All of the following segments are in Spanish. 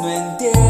no entiendo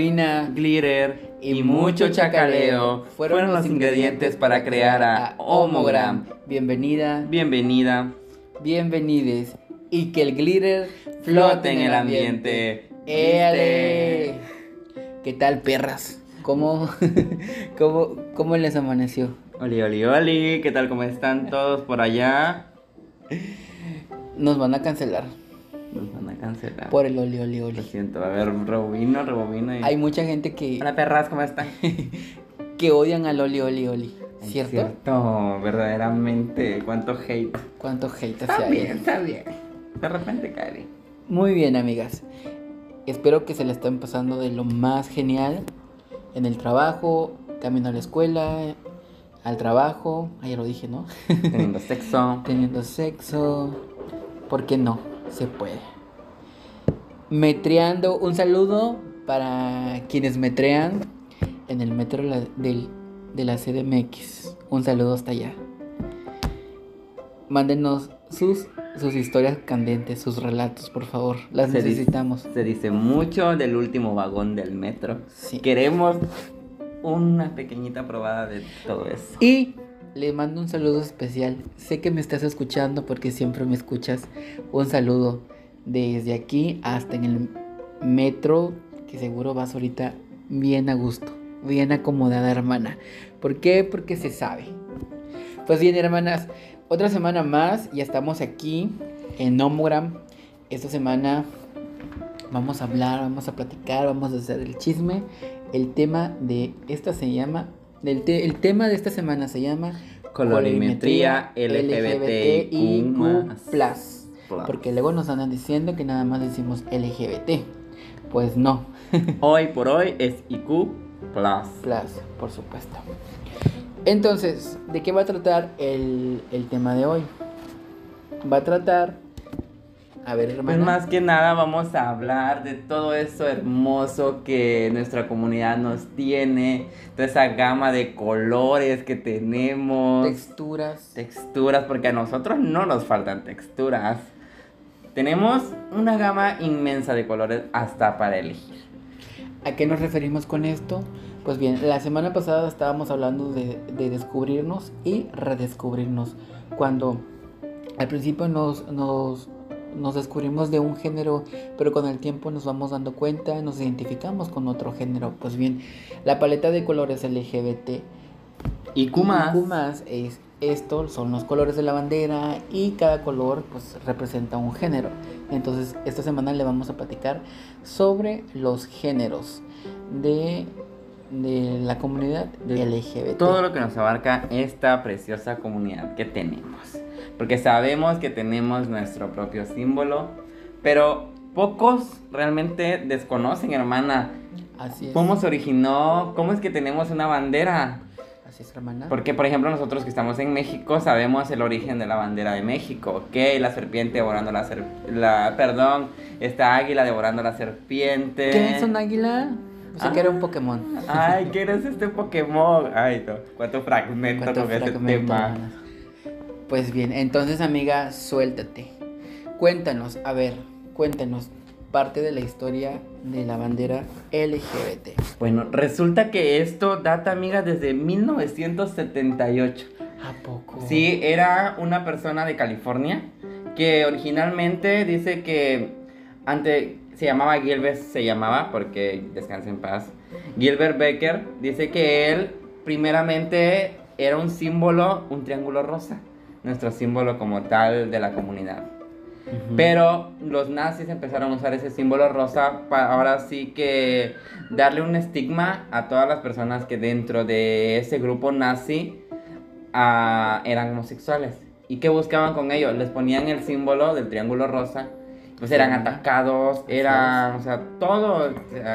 Purpurina glitter y y, mucho chacaleo fueron, los ingredientes para crear a Homogram. Bienvenida, Bienvenida, bienvenides. Y que el glitter flote en el ambiente. ¡Éale! ¿Qué tal, perras? ¿Cómo, cómo, cómo les amaneció? Oli, oli, oli, ¿qué tal? ¿Cómo están todos por allá? Nos van a cancelar Nos van a cancelar. por el oli, oli, Lo oli. siento, a ver, rebobino. Y... Hay mucha gente que, Hola perras, ¿cómo están? que odian al oli, oli, oli. ¿Cierto? Cierto, verdaderamente, cuánto hate. ¿Cuánto hate Está hacia bien, él? está bien. De repente cae bien. Muy bien, amigas. Espero que se la estén pasando de lo más genial en el trabajo, camino a la escuela, al trabajo, ya lo dije, ¿no? Teniendo sexo. Teniendo sexo, ¿por qué no? Se puede. Metreando, un saludo para quienes metrean en el metro de la CDMX. Un saludo hasta allá. Mándenos sus, sus historias candentes, sus relatos, por favor. Las Se dice- necesitamos. Se dice mucho del último vagón del metro. Sí. Queremos una pequeñita probada de todo eso. Y le mando un saludo especial. Sé que me estás escuchando porque siempre me escuchas. Un saludo desde aquí hasta en el metro, que seguro vas ahorita bien a gusto, bien acomodada, hermana. ¿Por qué? Porque se sabe. Pues bien, hermanas, otra semana más, ya estamos aquí en Homogram. Esta semana vamos a hablar, vamos a platicar, vamos a hacer el chisme. El tema de esta se llama, el, te- el tema de esta semana se llama Colorimetría LGBTIQ+. Porque luego nos andan diciendo que nada más decimos LGBT. Pues no, Hoy por hoy es IQ Plus. Plus, por supuesto. Entonces, ¿de qué va a tratar el, el tema de hoy? Va a tratar... A ver, Pues hermana. más que nada vamos a hablar de todo eso hermoso que nuestra comunidad nos tiene, toda esa gama de colores que tenemos, texturas. texturas, porque a nosotros no nos faltan texturas. Tenemos una gama inmensa de colores hasta para elegir. ¿A qué nos referimos con esto? Pues bien, la semana pasada estábamos hablando de, de descubrirnos y redescubrirnos. Cuando al principio nos, nos, nos descubrimos de un género, pero con el tiempo nos vamos dando cuenta, nos identificamos con otro género. Pues bien, la paleta de colores LGBT más. IQ más es esto, son los colores de la bandera y cada color pues representa un género. Entonces esta semana le vamos a platicar sobre los géneros de, de la comunidad De LGBT. todo lo que nos abarca esta preciosa comunidad que tenemos. Porque sabemos que tenemos nuestro propio símbolo, pero pocos realmente desconocen, hermana, Así es. cómo se originó, cómo es que tenemos una bandera. Así es, hermana. Porque, por ejemplo, nosotros que estamos en México sabemos el origen de la bandera de México, ¿ok? La serpiente devorando la serpiente, la, perdón, esta águila devorando la serpiente. ¿Qué es un águila? Pensé que era un Pokémon. Ay, ¿qué eres este Pokémon? Ay, no. ¿Cuánto fragmento ¿Cuánto con ese fragmento, tema? hermanas? Pues bien, entonces amiga, suéltate. Cuéntanos, a ver, cuéntanos parte de la historia de la bandera LGBT. Bueno, resulta que esto data, amiga, desde 1978. ¿A poco? Sí, era una persona de California que originalmente dice que ante se llamaba Gilbert, se llamaba porque descansa en paz. Gilbert Becker dice que él primeramente era un símbolo, un triángulo rosa, nuestro símbolo como tal de la comunidad. Pero los nazis empezaron a usar ese símbolo rosa para ahora sí que darle un estigma a todas las personas que dentro de ese grupo nazi ah, eran homosexuales. ¿Y qué buscaban con ello? Les ponían el símbolo del triángulo rosa. Pues eran atacados, era, o sea, todo,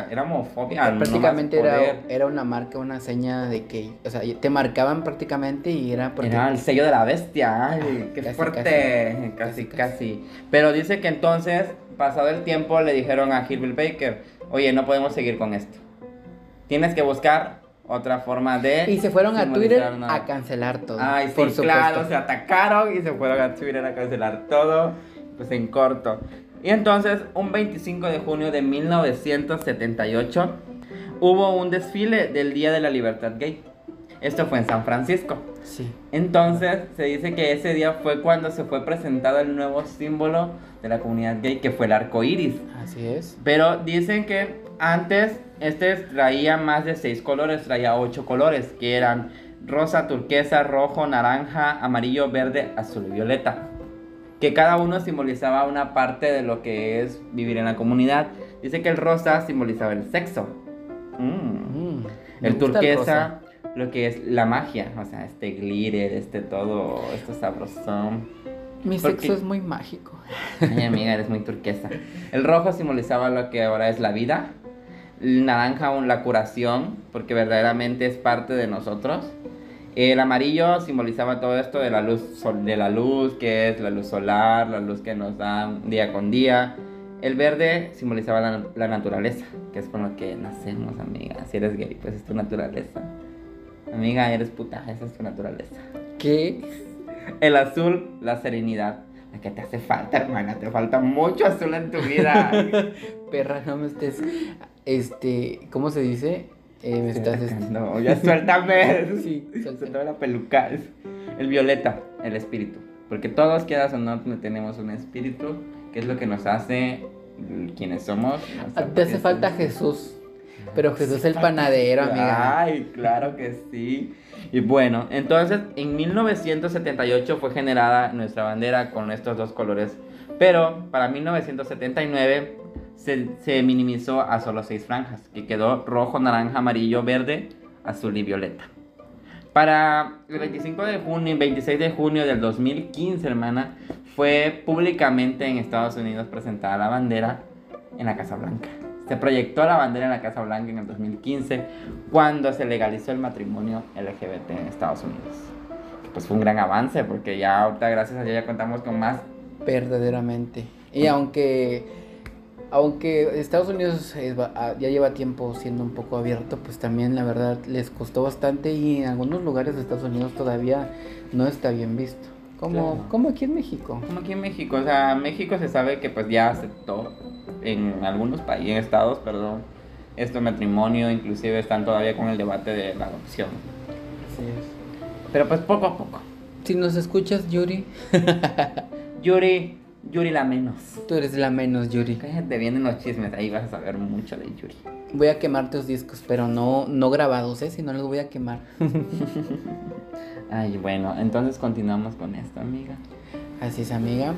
era homofobia. no más prácticamente era, poder. era una marca, una seña de que, o sea, te marcaban prácticamente y era porque... Era el sello de la bestia. Ay, qué Casi, fuerte. casi. Casi, Casi, casi, Pero dice que entonces, pasado el tiempo, le dijeron a Gilbert Baker, oye, no podemos seguir con esto. Tienes que buscar otra forma de... Y se fueron a Twitter simbolizarnos". a cancelar todo. Ay, sí, por supuesto. claro, se atacaron y se fueron a Twitter a cancelar todo, pues en corto. Y entonces, un 25 de junio de 1978, hubo un desfile del Día de la Libertad Gay. Esto fue en San Francisco. Sí. Entonces, se dice que ese día fue cuando se fue presentado el nuevo símbolo de la comunidad gay, que fue el arco iris. Así es. Pero dicen que antes este traía más de seis colores, traía ocho colores, que eran rosa, turquesa, rojo, naranja, amarillo, verde, azul y violeta. Que cada uno simbolizaba una parte de lo que es vivir en la comunidad. Dice que el rosa simbolizaba el sexo. Mm. Mm, El turquesa, lo que es la magia, o sea, este glitter, este todo, esto sabrosón. Mi porque- sexo es muy mágico. Ay, amiga, eres muy turquesa. El rojo simbolizaba lo que ahora es la vida. El naranja, la curación, porque verdaderamente es parte de nosotros. El amarillo simbolizaba todo esto de la luz, de la luz, que es la luz solar, la luz que nos dan día con día. El verde simbolizaba la, la naturaleza, que es con lo que nacemos, amiga. Si eres gay, pues es tu naturaleza. Amiga, eres puta, esa es tu naturaleza. ¿Qué? El azul, la serenidad. La que te hace falta, hermana. Te falta mucho azul en tu vida. Perra, no me estés. Este, ¿cómo se dice? Eh, me estás. No, ya suéltame. Sí, suéltame. la peluca. El violeta, el espíritu. Porque todos, quieras o no, tenemos un espíritu, que es lo que nos hace quienes somos. Ah, Te hace falta Jesús. Pero Jesús es el panadero, amiga. Ay, claro que sí. Y bueno, entonces en 1978 fue generada nuestra bandera con estos dos colores. Pero para 1979 se, minimizó a solo seis franjas, que quedó rojo, naranja, amarillo, verde, azul y violeta. Para el 25 de junio y 26 de junio del 2015, hermana, fue públicamente en Estados Unidos presentada la bandera en la Casa Blanca. Se proyectó la bandera en la Casa Blanca en el 2015 cuando se legalizó el matrimonio LGBT en Estados Unidos. Pues fue un gran avance porque ya ahorita gracias a Dios ya contamos con más. Verdaderamente. Y aunque aunque Estados Unidos es ah, ya lleva tiempo siendo un poco abierto, pues también la verdad les costó bastante y en algunos lugares de Estados Unidos todavía no está bien visto. Como, Claro. como aquí en México. Como aquí en México, o sea, México se sabe que pues ya aceptó en algunos países, en estados, perdón, este matrimonio, inclusive están todavía con el debate de la adopción. Pero pues poco a poco. Si nos escuchas, Yuri, Yuri, Yuri la menos. tú eres la menos, Yuri. Cállate, vienen los chismes, ahí vas a saber mucho de Yuri. Voy a quemar tus discos, pero no, no grabados, ¿eh? Si no los voy a quemar. Ay, bueno, entonces continuamos con esto, amiga. Así es, amiga.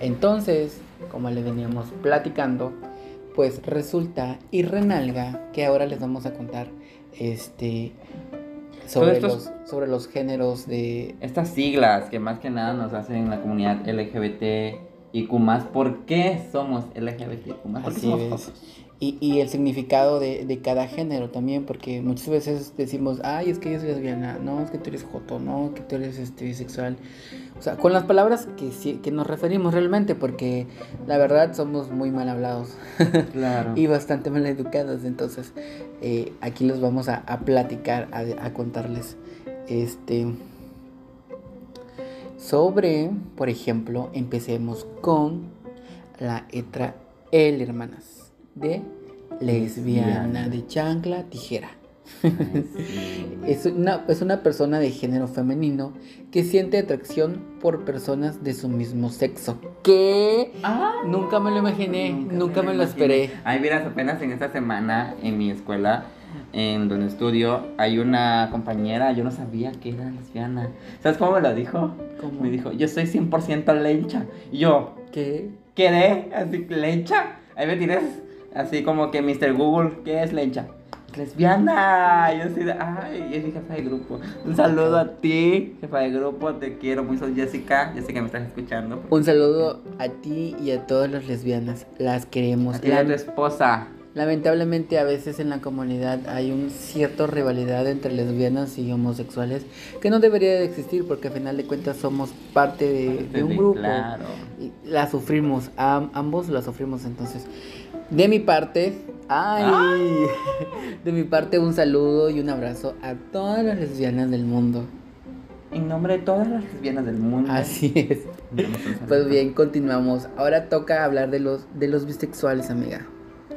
Entonces, como le veníamos platicando, pues resulta y renalga que ahora les vamos a contar este sobre, estos- los, sobre los géneros de... Estas siglas que más que nada nos hacen la comunidad LGBT y más, ¿por qué somos LGBT y más? Así somos es. y, y el significado de, de cada género también, porque muchas veces decimos, ay, es que ella es lesbiana, no, es que tú eres joto, no, que tú eres este, bisexual. O sea, con las palabras que, que nos referimos realmente, porque la verdad somos muy mal hablados Claro. y bastante mal educados, entonces eh, aquí los vamos a, a platicar, a, a contarles este sobre, por ejemplo, empecemos con la letra L, hermanas, de lesbiana, de chancla, tijera. Es una, es una persona de género femenino que siente atracción por personas de su mismo sexo. ¿Qué? Ah, Nunca me lo imaginé, nunca, me lo esperé. Ay, miras, apenas en esta semana en mi escuela, en donde estudio, hay una compañera, yo no sabía que era lesbiana. ¿Sabes cómo me lo dijo? ¿Cómo? Me dijo, yo soy 100% lencha. Y yo, ¿Qué? quedé así, lencha. Ahí me tienes así como que Mr. Google, ¿qué es lencha? Lesbiana. Y yo así de, ay, es mi jefa de grupo. Un saludo a ti, jefa de grupo, te quiero mucho, Jessica. Yo sé que me estás escuchando. Un saludo a ti y a todas las lesbianas. Las queremos. A ti y a tu esposa. Lamentablemente a veces en la comunidad hay un cierto rivalidad entre lesbianas y homosexuales que no debería de existir porque al final de cuentas somos parte de, de un grupo. Claro. Y la sufrimos, am- ambos la sufrimos entonces. De mi parte, ay, de mi parte un saludo y un abrazo a todas las lesbianas del mundo. En nombre de todas las lesbianas del mundo. Así es. Pues bien, continuamos. Ahora toca hablar de los de los bisexuales, amiga.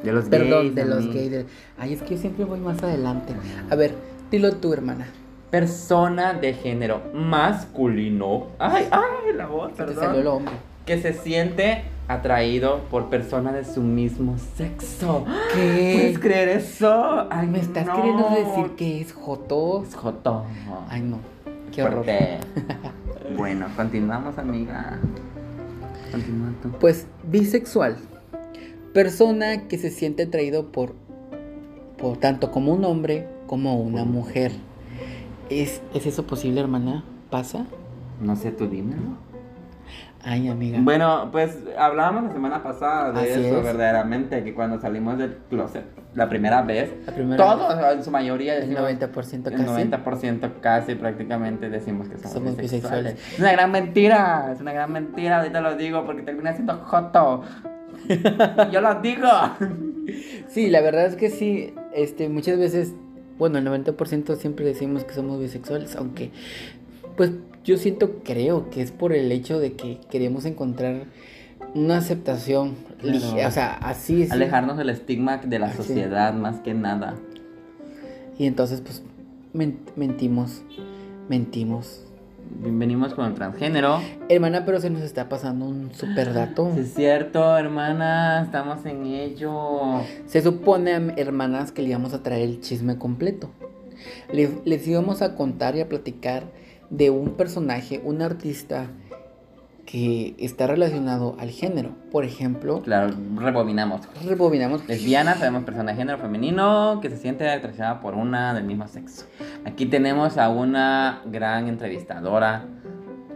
De los Perdón, gays, de los gays. de- Ay, es que yo siempre voy más adelante. A ver, dilo tú, hermana. Persona de género masculino. Ay, ay, la voz, Se te perdón. salió el hombre. Que se siente atraído por personas de su mismo sexo. ¿Qué? ¿Puedes creer eso? Ay, ¿Me estás no. queriendo decir que es joto? Es joto. Ay, no. Qué horror. Bueno, continuamos, amiga. Continúa tú. Pues bisexual. Persona que se siente atraído por, por tanto como un hombre como una mujer. ¿Es, ¿Es eso posible, hermana? ¿Pasa? No sé, tú dímelo. Ay, amiga. Bueno, pues hablábamos la semana pasada de Así eso, es. verdaderamente, que cuando salimos del closet la primera vez, La primera todos, en su mayoría, El decimos, 90% el casi. 90% casi prácticamente decimos que somos, Somos bisexuales. bisexuales. Es una gran mentira, es una gran mentira, ahorita lo digo porque termina siendo joto. Yo lo digo. Sí, la verdad es que sí, este, muchas veces, bueno, el 90% siempre decimos que somos bisexuales, aunque, pues yo siento, creo que es por el hecho de que queremos encontrar una aceptación, Claro. o sea, así es. Alejarnos del estigma de la Sí. sociedad más que nada. Y entonces, pues, men- mentimos, mentimos. Venimos con el transgénero. Hermana, pero se nos está pasando un super dato. Sí, es cierto, hermana, estamos en ello. Se supone, hermanas, que le íbamos a traer el chisme completo. Le- les íbamos a contar y a platicar de un personaje, un artista que está relacionado al género. Por ejemplo, Claro, rebobinamos. rebobinamos. Lesbiana, sabemos persona de género femenino que se siente atraída por una del mismo sexo. Aquí tenemos a una gran entrevistadora.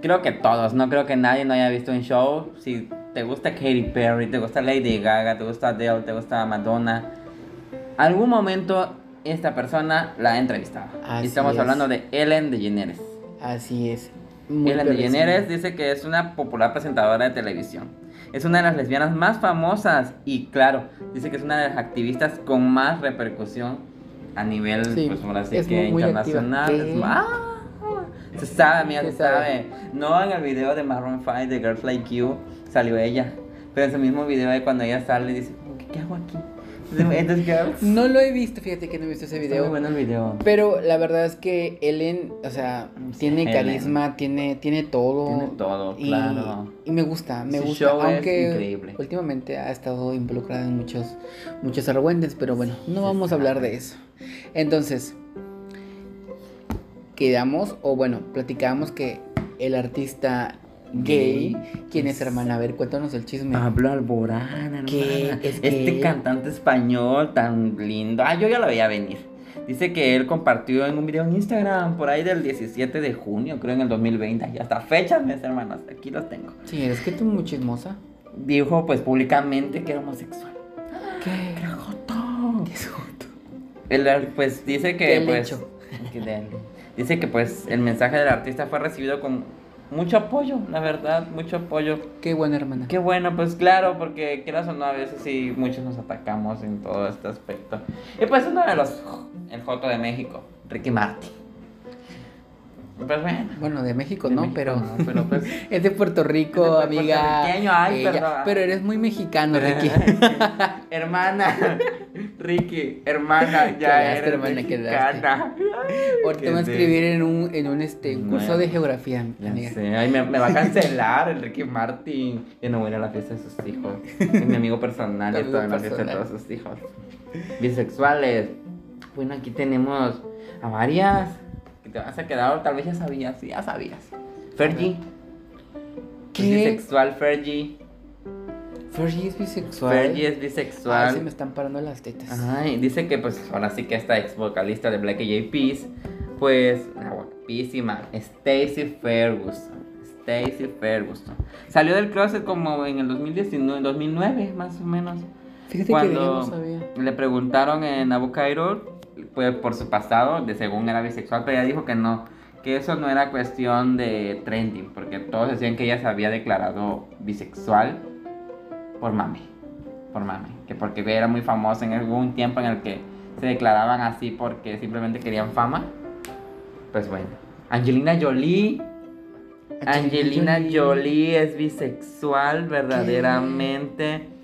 Creo que todos, no creo que nadie no haya visto un show. Si te gusta Katy Perry, te gusta Lady Gaga, te gusta Adele, te gusta Madonna, algún momento esta persona la ha entrevistado. Así y estamos es. hablando de Ellen DeGeneres. Así es. Muy Ellen. DeGeneres dice que es una popular presentadora de televisión. Es una de las lesbianas más famosas y claro, dice que es una de las activistas con más repercusión a nivel, Sí, pues ahora sí es que muy- muy internacional. activa. Es ma- se sabe, amiga, Se se, sabe. sabe. No en el video de Maroon 5 de Girls Like You salió ella, pero en ese mismo video de cuando ella sale dice, ¿qué, qué hago aquí? No lo he visto, fíjate que no he visto ese Está video. muy bueno el video. Pero la verdad es que Ellen, o sea, tiene Ellen. carisma, tiene, tiene todo. Tiene todo, y, claro. y me gusta, me Su gusta. show es aunque increíble. últimamente ha estado involucrada en muchos, muchos argüentes, pero bueno, no vamos a hablar de eso. Entonces, quedamos, o bueno, platicábamos que el artista gay, ¿quién es hermana? A ver, cuéntanos el chisme. Pablo Alborán, hermana. ¿Qué? ¿Es Este gay? cantante español tan lindo. Ah, yo ya lo veía venir. Dice que él compartió en un video en Instagram por ahí del 17 de junio, creo en el 2020. Y hasta fechas, mis hermanos, aquí los tengo. Sí, es que tú muy chismosa. Dijo pues públicamente que era homosexual. ¿Qué? ¡Qué joto! ¿Qué es joto? El, pues dice que ¿Qué le pues dice que pues el mensaje del artista fue recibido con mucho apoyo, la verdad, mucho apoyo. Qué buena hermana. Qué bueno, pues claro, porque quieras o no, a veces sí muchos nos atacamos en todo este aspecto. Y pues uno de los el Joto de México, Ricky Martin. Pues bueno. Bueno, de México de no, México pero no, pero pues es de Puerto Rico, de amiga. ay. Pero eres muy mexicano, Ricky. hermana, Ricky, hermana, ya eres hermana, mexicana. Ahorita voy a escribir en un, en un este, un curso de geografía, Ya sé, ay, me, me va a cancelar el Ricky Martin. Yo no voy a ir a la fiesta de sus hijos. Es mi amigo personal y estoy en la fiesta de todos sus hijos. Bisexuales. Bueno, aquí tenemos a varias. Que te vas a quedar, tal vez ya sabías, ya sabías. Fergie. ¿Qué? Bisexual Fergie. Fergie es bisexual. Fergie es Ay, bisexual. se me están parando las tetas. Ay, dice que pues ahora sí que esta ex vocalista de Black Eyed Peas, pues guapísima Stacy Ferguson. Stacy Ferguson. Salió del closet como en el 2019, 2009 más o menos. Fíjate que yo Cuando no sabía. le preguntaron en Abu Cairo pues, por su pasado, de según era bisexual, pero ella dijo que no, que eso no era cuestión de trending, porque todos decían que ella se había declarado bisexual por mame, por mame, que porque era muy famosa en algún tiempo en el que se declaraban así porque simplemente querían fama. Pues bueno, Angelina Jolie. Angelina Jolie es bisexual verdaderamente.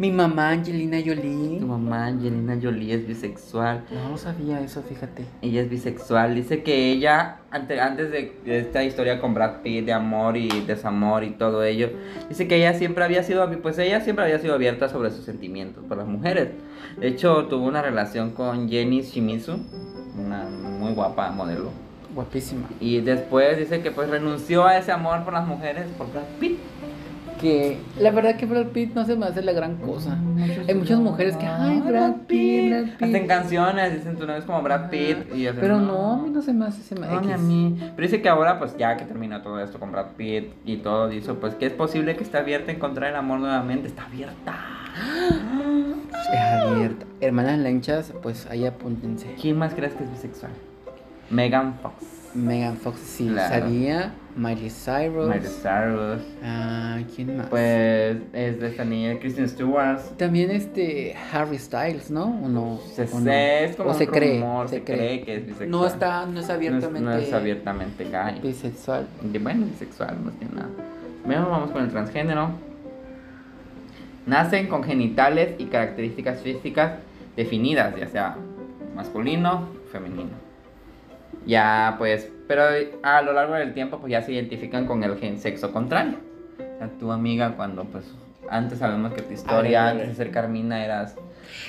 Mi mamá Angelina Jolie. Tu mamá Angelina Jolie es bisexual. No, no sabía eso, fíjate. Ella es bisexual. Dice que ella, ante- antes de esta historia con Brad Pitt, de amor y desamor y todo ello, dice que ella siempre había sido, pues ella siempre había sido abierta sobre sus sentimientos por las mujeres. De hecho, tuvo una relación con Jenny Shimizu, una muy guapa modelo. Guapísima. Y después dice que pues renunció a ese amor por las mujeres por Brad Pitt. Que la verdad que Brad Pitt no se me hace la gran cosa. Hay muchas mujeres que, ay, Brad Pitt, Brad Hacen canciones, dicen tu novio es como Brad Pitt. Y Pero no, a mí no se me hace, se me No, ni a X. mí. Pero dice que ahora, pues ya que terminó todo esto con Brad Pitt y todo, dice, pues que es posible que esté abierta a encontrar el amor nuevamente. Está abierta. Es abierta. Hermanas lenchas, pues ahí apúntense. ¿Quién más crees que es bisexual? Megan Fox. Megan Fox, sí, Claro. sabía. Miley Cyrus. Miley Cyrus. Ah, ¿quién más? Pues es de esta niña, Kristen Stewart. También este Harry Styles, ¿no? ¿O no? Se, ¿O no? es como O se cree, rumor, se, se cree. cree. que es bisexual. No está, no es No es- abiertamente No es, abiertamente gay. bisexual. Bueno, bisexual, más que nada. Bueno, vamos con el transgénero. Nacen con genitales y características físicas definidas, ya sea masculino, femenino. Ya pues, pero a lo largo del tiempo pues ya se identifican con el gen sexo contrario. O sea, tu amiga cuando pues antes sabemos que tu historia ver, antes de ser Carmina eras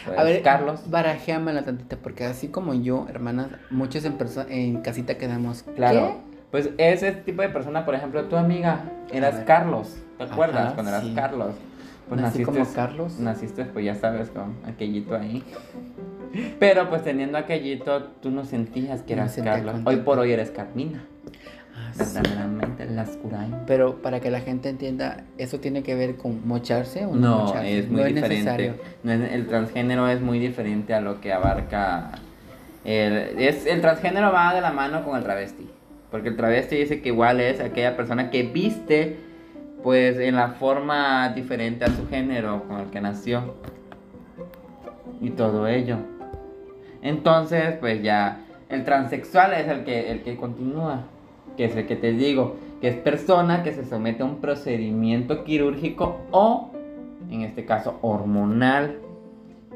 pues, A ver, Carlos. barajéamela tantita, porque así como yo, hermanas, muchos en, en casita quedamos. Claro. Pues ese tipo de persona, por ejemplo, tu amiga, eras. Carlos. ¿Te acuerdas Ajá, cuando eras sí. Carlos? Pues Nací naciste, como Carlos. Naciste, pues ya sabes, con aquellito ahí. Pero pues teniendo aquellito, tú no sentías que eras Carlos. Hoy por hoy eres Carmina. Ah, sí. Las. Pero para que la gente entienda, ¿eso tiene que ver con mocharse o no, No, mocharse? es muy no diferente. necesario. No es- el transgénero es muy diferente a lo que abarca. El, es, el transgénero va de la mano con el travesti. Porque el travesti dice que igual es aquella persona que viste, pues, en la forma diferente a su género con el que nació. Y todo ello. Entonces, pues ya. El transexual es el que, el que continúa. Que es el que te digo. Que es persona que se somete a un procedimiento quirúrgico o, en este caso, hormonal.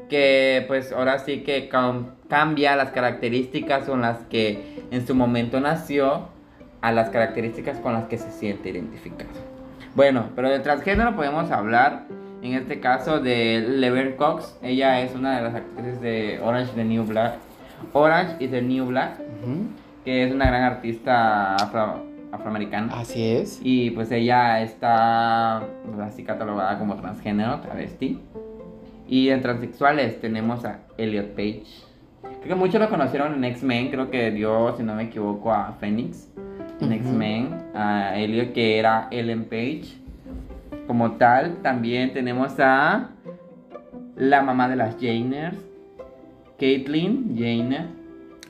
Que pues ahora sí que cam- cambia las características con las que en su momento nació a las características con las que se siente identificado. Bueno, pero del transgénero podemos hablar en este caso de Laverne Cox. Ella es una de las actrices de Orange is the New Black. Orange is the New Black, Ujú. que es una gran artista afro- afroamericana. Así es. Y pues ella está pues, así catalogada como transgénero, travesti. Y en transexuales tenemos a Elliot Page. Creo que muchos lo conocieron en X-Men, creo que dio, si no me equivoco, a Phoenix. En Ujú. X-Men, a Elliot que era Ellen Page. Como tal, también tenemos a la mamá de las Janers, Caitlyn Jenner,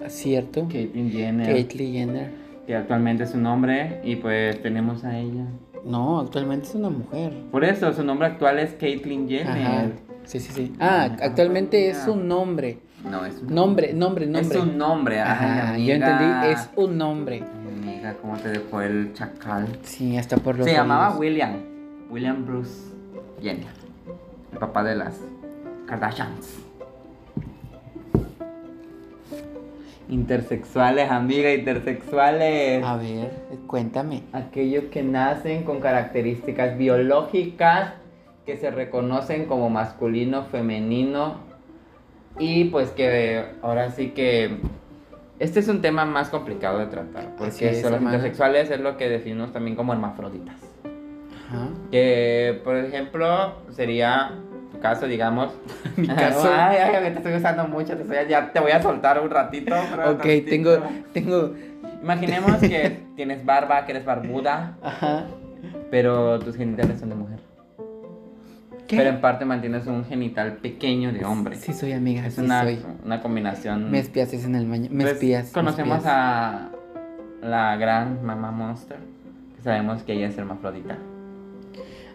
¿Cierto? Caitlyn Jenner, Caitlyn Jenner. que actualmente es un hombre, y pues tenemos a ella. No, actualmente es una mujer. Por eso, su nombre actual es Caitlyn Jenner. Ajá. Sí, sí, sí. Ah, actualmente es Ah. un nombre. No, es un Nombre, nombre, nombre. Es un nombre, ay, Ajá, yo entendí, es un nombre. Amiga, ¿cómo te dejó el chacal? Sí, hasta por los Se llamaba. William. William Bruce Jenner. El papá de las Kardashians. Intersexuales, amiga, intersexuales. A ver, cuéntame. Aquellos que nacen con características biológicas que se reconocen como masculino, femenino y pues que ahora sí que este es un tema más complicado de tratar porque es, los hermana. intersexuales es lo que definimos también como hermafroditas. Ajá. Que por ejemplo sería tu caso, digamos. Mi caso. Ay, ay, te estoy usando mucho, te estoy- ya te voy a soltar un ratito. Ok, tengo, tengo. Imaginemos que tienes barba, que eres barbuda, Ajá. pero tus genitales son de mujer. ¿Qué? Pero en parte mantienes un genital pequeño de hombre. Sí soy amiga, es sí una, soy. una combinación. Me espías en el baño. Me Pues, espías. me Conocemos espías. a la gran mamá Monster, que sabemos que ella es hermafrodita.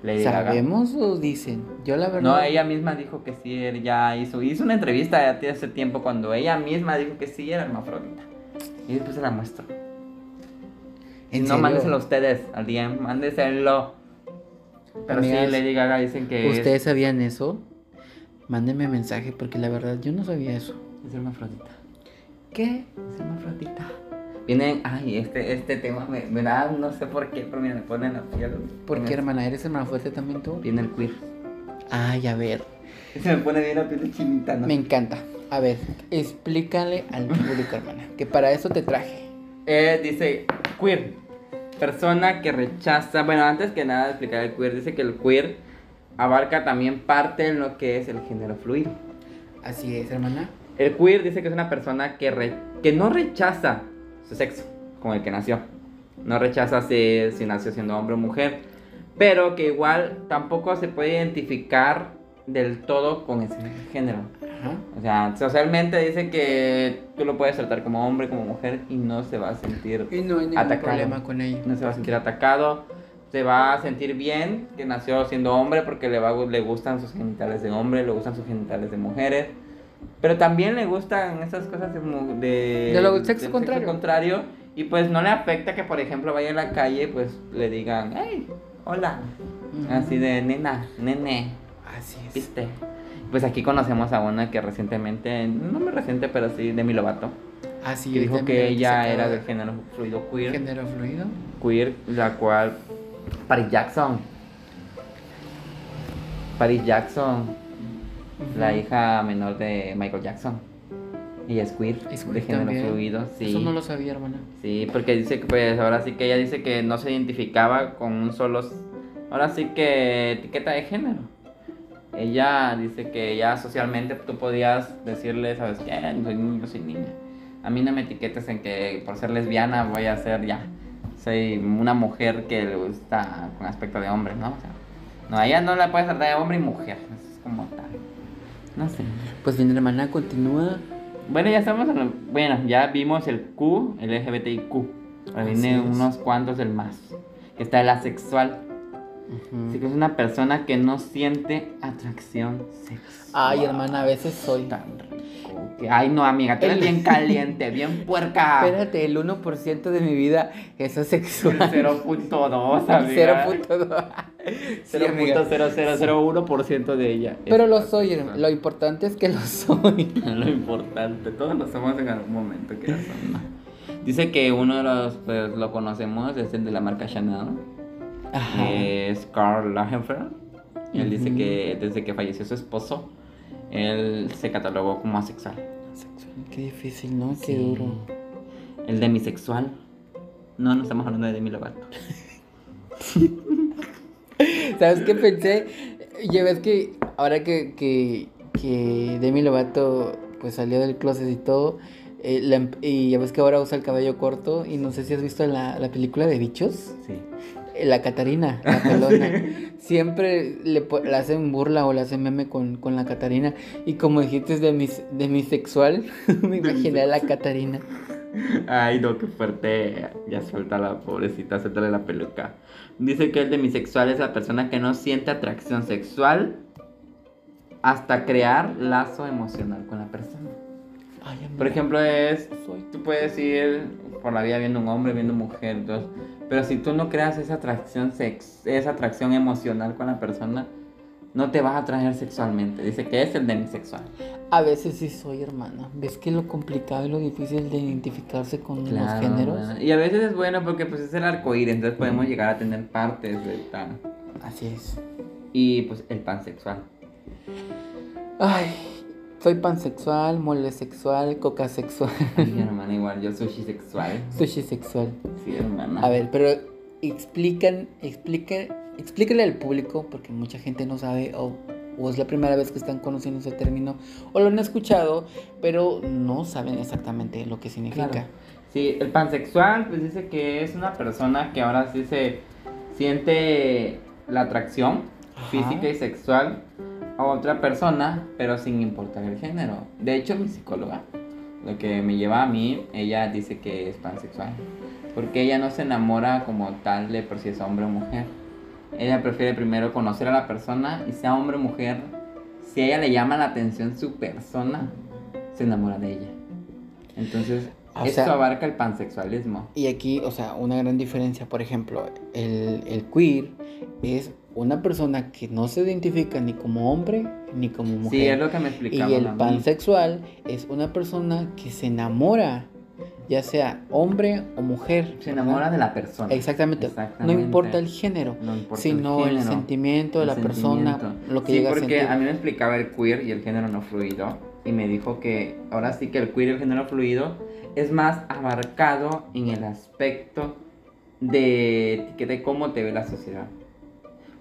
Lady Gaga. ¿Sabemos o dicen? Yo la verdad. No, ella misma dijo que sí, ya hizo, hizo una entrevista hace tiempo cuando ella misma dijo que sí era hermafrodita. Y después se la muestro. Si ¿En no, serio? mándeselo ustedes al DM, mándeselo. Pero Amigas, sí, Lady Gaga dicen que es- ¿Ustedes sabían eso? Mándenme mensaje porque la verdad yo no sabía eso. es hermafrodita. ¿Qué? Es hermafrodita. Vienen, ay, este, este tema me, me da, no sé por qué, pero mira, me pone la piel. ¿Por qué, hermana? ¿Eres hermana fuerte también tú? Viene el queer. Ay, a ver. Se me pone bien la piel chinita, ¿no? Me encanta. A ver, explícale al público, hermana. Que para eso te traje. Eh, dice queer, persona que rechaza. Bueno, antes que nada explicar el queer, dice que el queer abarca también parte en lo que es el género fluido. Así es, hermana. El queer dice que es una persona que, re- que no rechaza su sexo, como el que nació. No rechaza si, si nació siendo hombre o mujer, pero que igual tampoco se puede identificar del todo con ese género. Ajá. O sea, socialmente dice que tú lo puedes tratar como hombre, como mujer y no se va a sentir Y no hay ningún Atacado. problema con ello. no se va a sentir atacado, se va a sentir bien que nació siendo hombre porque le, va, le gustan sus genitales de hombre, le gustan sus genitales de mujeres, pero también le gustan esas cosas de... mu- de De lo- sexo contrario. contrario, y pues no le afecta que por ejemplo vaya en la calle pues le digan, hey, hola, así de nena, nene, Así es. viste. Pues aquí conocemos a una que recientemente, no muy reciente, pero sí, Demi Lovato, Así que es. dijo de que ella era de- género fluido queer Género fluido. queer, la cual Paris Jackson. Paris Jackson, la hija menor de Michael Jackson. Ella es queer, Es de queer género también. fluido, sí. Eso no lo sabía, hermana. Sí, porque dice que pues ahora sí que ella dice que no se identificaba con un solo ahora sí que etiqueta de género. Ella dice que ya socialmente tú podías decirle, ¿sabes qué? Soy niño, soy niña. A mí no me etiquetes en que por ser lesbiana voy a ser ya. Soy una mujer que le gusta con aspecto de hombre, ¿no? O sea, no, a ella no la puedes tratar de hombre y mujer. Es como tal. No sé. Pues bien, hermana, continúa. Bueno, ya estamos en lo- Bueno, ya vimos el Q, el LGBTIQ. Ahora viene unos cuantos del más. Que está el asexual. Así que es una persona que no siente atracción sexual. Ay, hermana, a veces soy. Tan rico. que- Ay, no, amiga, tú eres El- bien caliente, bien puerca. Espérate, el 1% de mi vida es asexual. 0.2, El amiga. 0.2. Sí, amiga. 0.0001% de ella. Pero lo soy, lo importante es que lo soy. lo importante, todos lo somos en algún momento, que. Dice que uno de los, pues lo conocemos, es el de la marca Chanel, Ajá. es Karl Lagerfeld. Él dice que desde que falleció su esposo, él se catalogó como asexual. Asexual, Qué difícil, ¿no? Qué Sí. duro. El demisexual. No, no estamos hablando de Demi Lovato. ¿Sabes qué pensé? Ya ves que ahora que, que, que Demi Lovato pues salió del closet y todo, eh, la em- y ya ves que ahora usa el cabello corto y no sé si has visto la, la película de bichos. Sí. La Catarina, la pelona. Siempre le, hacen burla o le hacen meme con, con la Catarina. Y como dijiste de mi, de mi sexual, me imaginé a la Catarina. Ay, no, qué fuerte. Ya suelta la pobrecita, suéltale la peluca. Dice que el demisexual es la persona que no siente atracción sexual hasta crear lazo emocional con la persona. Ay, Por ejemplo, es. soy Tú puedes ir por la vida viendo un hombre, viendo mujer, entonces, pero si tú no creas esa atracción sex, esa atracción emocional con la persona, no te vas a atraer sexualmente. Dice que es el demisexual. A veces sí soy hermana. ¿Ves que lo complicado y lo difícil de identificarse con los géneros? Y a veces es bueno porque pues es el arcoíris, entonces podemos llegar a tener partes de tal. Así es. Y pues el pansexual. Ay, soy pansexual, mole sexual, coca sexual, Ay, hermana, igual yo sushi sexual. sushi sexual. Sí, hermana. A ver, pero explican, explican, explíquenle al público, porque mucha gente no sabe o, o es la primera vez que están conociendo ese término o lo han escuchado, pero no saben exactamente lo que significa. Claro. Sí, el pansexual pues dice que es una persona que ahora sí se siente la atracción Ajá. física y sexual a otra persona, pero sin importar el género. De hecho, mi psicóloga, lo que me lleva a mí, ella dice que es pansexual, porque ella no se enamora como tal de por si es hombre o mujer. Ella prefiere primero conocer a la persona y sea hombre o mujer, si a ella le llama la atención su persona, se enamora de ella. Entonces, O eso sea- abarca el pansexualismo. Y aquí, o sea, una gran diferencia, por ejemplo, el, el queer es una persona que no se identifica ni como hombre ni como mujer. Sí, es lo que me explicaba. Y el pansexual es una persona que se enamora, ya sea hombre o mujer. Se enamora de la persona. Exactamente. Exactamente. No importa el género, No importa sino el, género, sentimiento de el la persona, lo que sí, llega a porque sentir. a mí me explicaba el queer y el género no fluido. Y me dijo que ahora sí que el queer y el género fluido es más abarcado en el aspecto de, de cómo te ve la sociedad.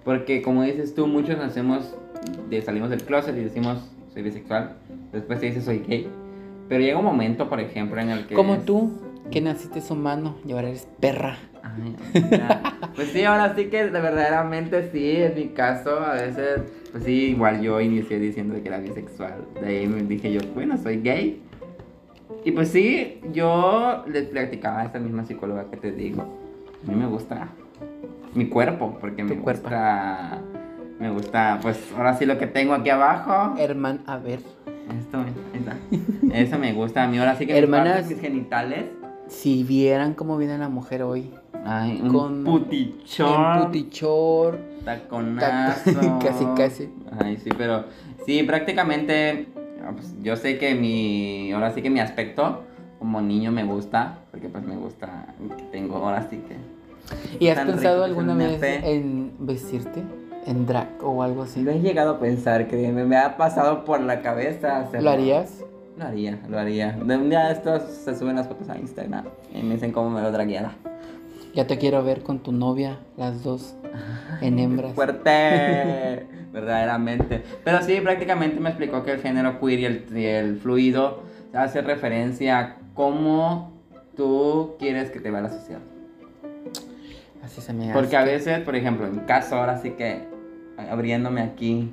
Porque como dices tú, muchos nacemos, de, salimos del closet y decimos soy bisexual. Después te dices soy gay. Pero llega un momento, por ejemplo, en el que... Como es- tú, que naciste humano y ahora eres perra. Ay, pues sí, ahora sí que de verdaderamente sí, en mi caso, a veces, pues sí, igual yo inicié diciendo que era bisexual. De ahí me dije yo, bueno, soy gay. Y pues sí, yo les platicaba a esta misma psicóloga que te digo. A mí me gusta mi cuerpo, porque me cuerpo. gusta, me gusta, pues ahora sí lo que tengo aquí abajo. Herman, a ver, Esto, está. Eso me gusta a mí, ahora sí que Hermanas. mis genitales. si vieran cómo viene la mujer hoy. Ay, un Con- putichón. En putichor. Taconazo. Casi, casi. Ay, sí, pero sí, prácticamente pues, yo sé que mi, ahora sí que mi aspecto como niño me gusta, porque pues me gusta tengo, ahora sí que... ¿Y has pensado alguna vez en vestirte? ¿En drag o algo así? Lo he llegado a pensar, que me, me ha pasado por la cabeza hacerlo. ¿Lo harías? Lo haría, lo haría. De un día de estos se suben las fotos a Instagram y me dicen cómo me lo dragueada. Ya te quiero ver con tu novia, las dos, en hembras. fuerte, verdaderamente. Pero sí, prácticamente me explicó que el género queer y el, y el fluido hace referencia a cómo tú quieres que te vea la sociedad. Así se me hace. Porque a veces, por ejemplo, en caso, ahora sí que abriéndome aquí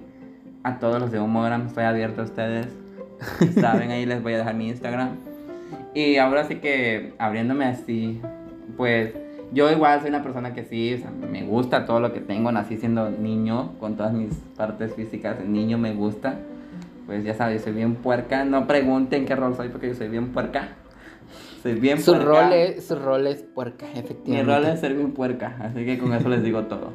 a todos los de Humogram, estoy abierto a ustedes. Saben, ahí les voy a dejar mi Instagram. Y ahora sí que abriéndome así, pues yo igual soy una persona que sí, o sea, me gusta todo lo que tengo, nací siendo niño, con todas mis partes físicas, niño me gusta. Pues ya sabes, soy bien puerca, no pregunten qué rol soy porque yo soy bien puerca. Soy bien Su puerca. rol, es, su rol es puerca, Mi efectivamente. rol es ser bien puerca, así que con eso les digo todo.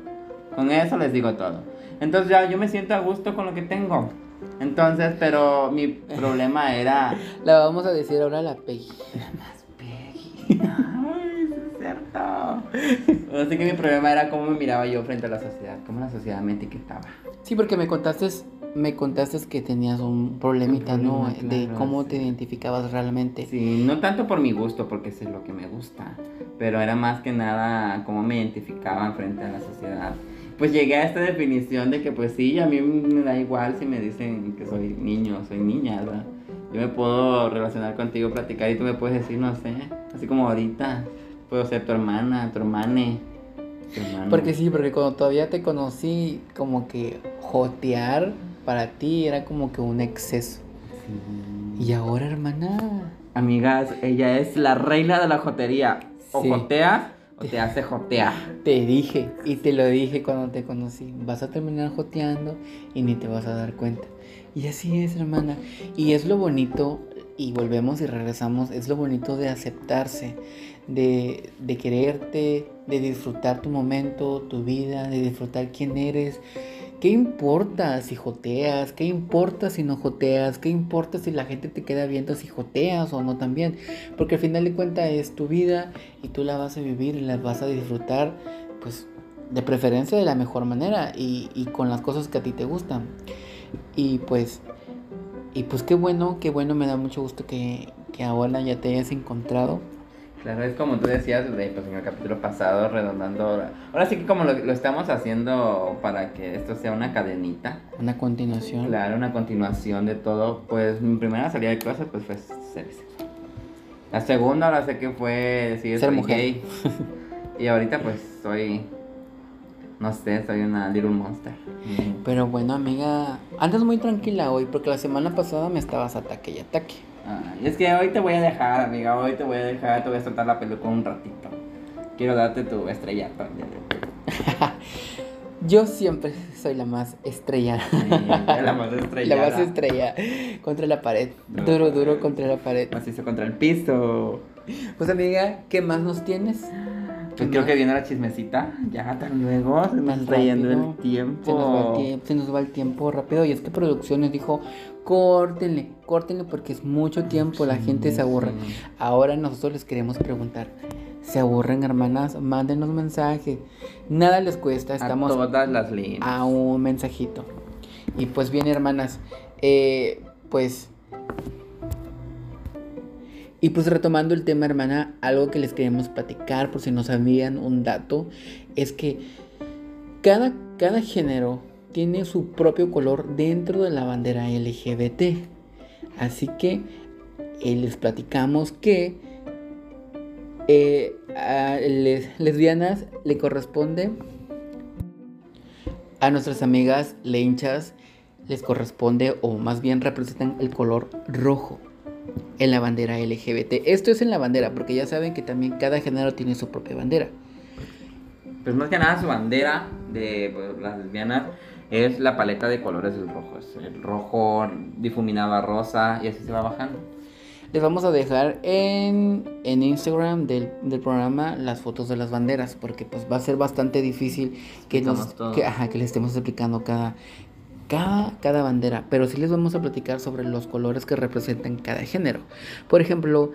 Con eso les digo todo. Entonces ya yo me siento a gusto con lo que tengo. Entonces, pero mi problema era... La vamos a decir ahora la Peggy. Más Peggy. Ay, sí es cierto. Así que mi problema era cómo me miraba yo frente a la sociedad, cómo la sociedad me etiquetaba. Sí, porque me contaste, me contaste que tenías un problemita, Un ¿no? problema, de claro, cómo sí. te identificabas realmente. Sí, no tanto por mi gusto, porque sé lo que me gusta, pero era más que nada cómo me identificaban frente a la sociedad. Pues llegué a esta definición de que pues sí, a mí me da igual si me dicen que soy niño soy niña, ¿verdad? Yo me puedo relacionar contigo, platicar y tú me puedes decir, no sé, así como ahorita, puedo ser tu hermana, tu hermane. hermano. Porque sí, porque cuando todavía te conocí, como que jotear para ti era como que un exceso. Sí. Y ahora, hermana, Amigas, ella es la reina de la jotería. O Sí. joteas o te hace jotear. te dije y te lo dije cuando te conocí. Vas a terminar joteando y ni te vas a dar cuenta. Y así es, hermana. Y es lo bonito, y volvemos y regresamos, es lo bonito de aceptarse, de, de quererte, de disfrutar tu momento, tu vida, de disfrutar quién eres. ¿Qué importa si joteas? ¿Qué importa si no joteas? ¿Qué importa si la gente te queda viendo si joteas o no también? Porque al final de cuentas es tu vida y tú la vas a vivir y la vas a disfrutar, pues de preferencia de la mejor manera y, con las cosas que a ti te gustan. Y pues, y pues qué bueno, qué bueno, me da mucho gusto que, que ahora ya te hayas encontrado. Claro, es como tú decías de, pues, en el capítulo pasado, redondando. Ahora, ahora sí que como lo, lo estamos haciendo para que esto sea una cadenita. Una continuación. Claro, una continuación de todo. Pues mi primera salida de clase pues fue ser. La segunda ahora sé que fue decir Ser mujer. gay. y ahorita pues soy, no sé, soy una little monster. Pero bueno, amiga, andas muy tranquila hoy porque la semana pasada me estabas ataque y ataque. Es que hoy te voy a dejar, amiga, hoy te voy a dejar, te voy a soltar la peluca un ratito. Quiero darte tu estrellato. Yo siempre soy la más estrellada. la más La estrellada. más estrella contra la pared. Duro, duro contra la pared. Macizo contra el piso. Pues amiga, ¿qué más nos tienes? Pues creo que viene la chismecita. Ya tan luego se nos está yendo el tiempo. Se nos, va el tiempo, se nos va el tiempo rápido. Y es que producciones dijo, córtenle, córtenle porque es mucho tiempo, la gente se aburre. Ahora nosotros les queremos preguntar, ¿se aburren hermanas? Mándenos mensaje. Nada les cuesta, estamos a todas las líneas. a un mensajito. Y pues bien, hermanas, eh, pues... Y pues retomando el tema, hermana, algo que les queremos platicar, por si no sabían un dato, es que cada, cada género tiene su propio color dentro de la bandera LGBT. Así que eh, les platicamos que eh, a les- lesbianas le corresponde a nuestras amigas lenchas les corresponde o más bien representan el color rojo en la bandera LGBT. Esto es en la bandera porque ya saben que también cada género tiene su propia bandera. Pues más que nada su bandera de pues, las lesbianas es la paleta de colores del rojo. Es el rojo difuminado a rosa y así se va bajando. Les vamos a dejar en, en Instagram del, del programa las fotos de las banderas porque pues va a ser bastante difícil que, nos, que, ajá, que les estemos explicando cada, cada, cada bandera. Pero sí les vamos a platicar sobre los colores que representan cada género. Por ejemplo,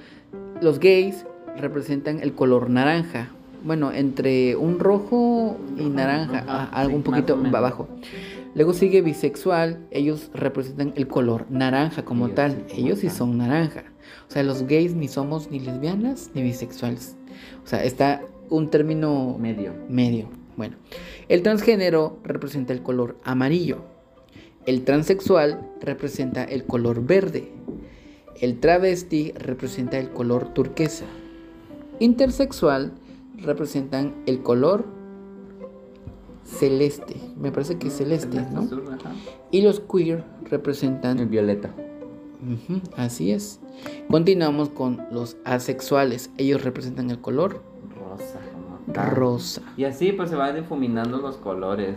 los gays representan el color naranja. Bueno, entre un rojo y naranja, ah, algo un poquito abajo. Luego sigue bisexual, ellos representan el color naranja como Ellos tal. sí, ellos sí son naranja. O sea, los gays ni somos ni lesbianas ni bisexuales. O sea, está un término Medio. medio. Bueno, el transgénero representa el color amarillo. El transexual representa el color verde. El travesti representa el color turquesa. Intersexual representan el color celeste. Me parece que es celeste, ¿no? azul. Y los queer representan El violeta. Así es. Continuamos con los asexuales. Ellos representan el color Rosa. rosa. Y así pues se van difuminando los colores.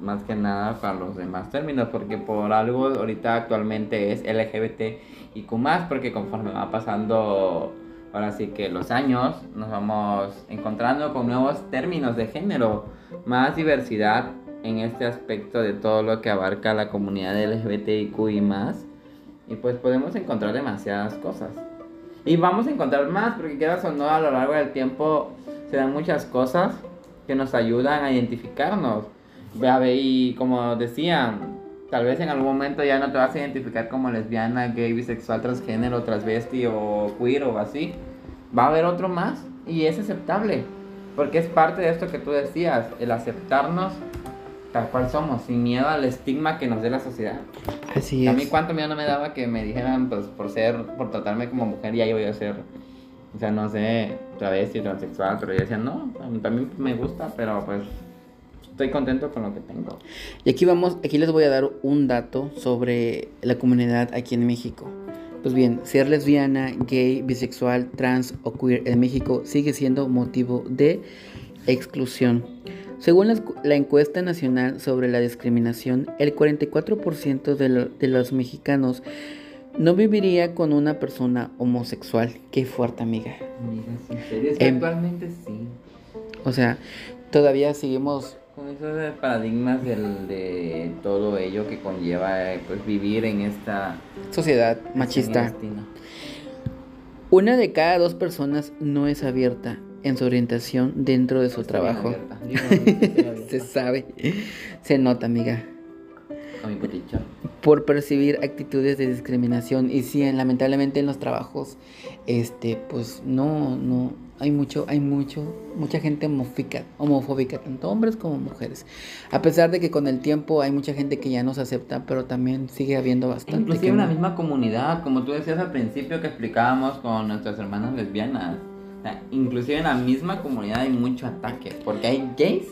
Más que nada para los demás términos. Porque por algo ahorita actualmente es LGBT y Q porque conforme va pasando ahora sí que los años nos vamos encontrando con nuevos términos de género. Más diversidad en este aspecto de todo lo que abarca la comunidad LGBTIQ y más. Y pues podemos encontrar demasiadas cosas. Y vamos a encontrar más, porque quieras o no, a lo largo del tiempo se dan muchas cosas que nos ayudan a identificarnos. Ve a ver, Y como decían, tal vez en algún momento ya no te vas a identificar como lesbiana, gay, bisexual, transgénero, transvesti o queer o así. Va a haber otro más y es aceptable. Porque es parte de esto que tú decías, el aceptarnos tal cual somos, sin miedo al estigma que nos dé la sociedad. Así A mí es. cuánto miedo no me daba que me dijeran, pues por ser, por tratarme como mujer, ya yo voy a ser O sea, no sé, travesti, transexual, pero yo decía, no, a mí también me gusta, pero pues estoy contento con lo que tengo. Y aquí vamos, aquí les voy a dar un dato sobre la comunidad aquí en México. Pues bien, ser lesbiana, gay, bisexual, trans o queer en México sigue siendo motivo de exclusión. Según la, encuesta nacional sobre la discriminación, el 44% de, lo- de los mexicanos no viviría con una persona homosexual. Qué fuerte, amiga. Amiga, sí, es que Em- actualmente sí. O sea, todavía seguimos Con esos eh, paradigmas del, de todo ello que conlleva eh, pues vivir en esta sociedad machista. este. Una de cada dos personas no es abierta en su orientación dentro de su Estoy trabajo. Yo. Se sabe, se nota, amiga. Con mi puticho. Por percibir actitudes de discriminación. Y sí, lamentablemente en los trabajos, este, pues no, no, hay mucho, hay mucho, mucha gente homofóbica, homofóbica, tanto hombres como mujeres. A pesar de que con el tiempo hay mucha gente que ya no se acepta, pero también sigue habiendo bastante. Inclusive que en la no. misma comunidad, como tú decías al principio que explicábamos con nuestras hermanas lesbianas. O sea, inclusive en la misma comunidad hay mucho ataque, porque hay gays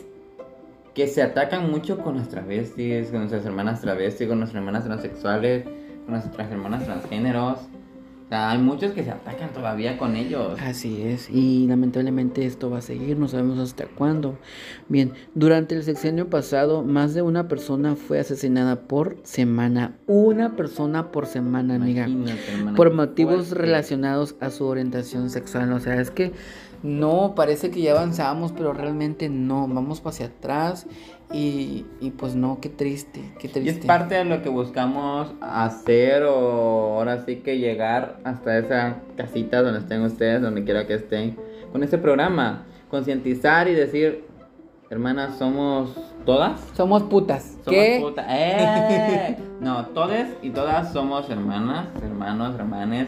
que se atacan mucho con las travestis, con nuestras hermanas travestis, con nuestras hermanas transexuales, con nuestras hermanas transgéneros. Sea, hay muchos que se atacan todavía con ellos. Así es, y lamentablemente esto va a seguir, no sabemos hasta cuándo. Bien, durante el sexenio pasado, más de una persona fue asesinada por semana. Una persona por semana, amiga. Imagínate, hermana, Por motivos fuerte. relacionados a su orientación sexual. O sea, es que no, parece que ya avanzamos, pero realmente no. Vamos hacia atrás y, y pues no, qué triste, qué Y triste. es parte de lo que buscamos hacer o ahora sí que llegar hasta esa casita donde estén ustedes, donde quiera que estén, con este programa. Concientizar y decir, hermanas, somos todas. Somos putas. Somos ¿Qué? puta- ¡Eh! No, todas y todas somos hermanas, hermanos, hermanes.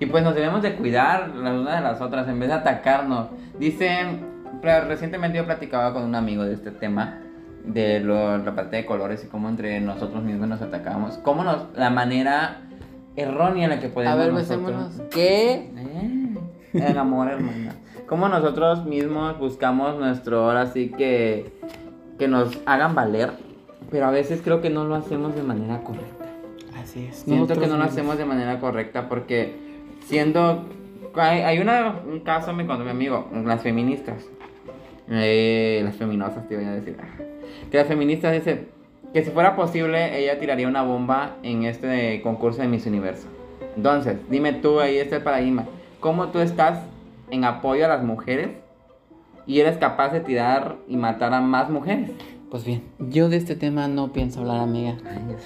Y pues nos debemos de cuidar las unas de las otras en vez de atacarnos. Dicen, recientemente yo platicaba con un amigo de este tema, de lo- la parte de colores y cómo entre nosotros mismos nos atacamos. Cómo nos, la manera errónea en la que podemos A ver, besémonos. ¿Qué? eh, El amor, hermana. Como nosotros mismos buscamos nuestro, ahora sí que, que nos hagan valer, pero a veces creo que no lo hacemos de manera correcta. Así es. Siento que no lo hacemos de manera correcta porque siendo... Hay, hay una- un caso, me contó mi amigo, las feministas. Eh, las feminosas, te voy a decir. Que las feministas dicen que si fuera posible, ella tiraría una bomba en este concurso de Miss Universo. Entonces, dime tú, ahí está el paradigma. ¿Cómo tú estás en apoyo a las mujeres y eres capaz de tirar y matar a más mujeres? Pues bien, yo de este tema no pienso hablar, amiga.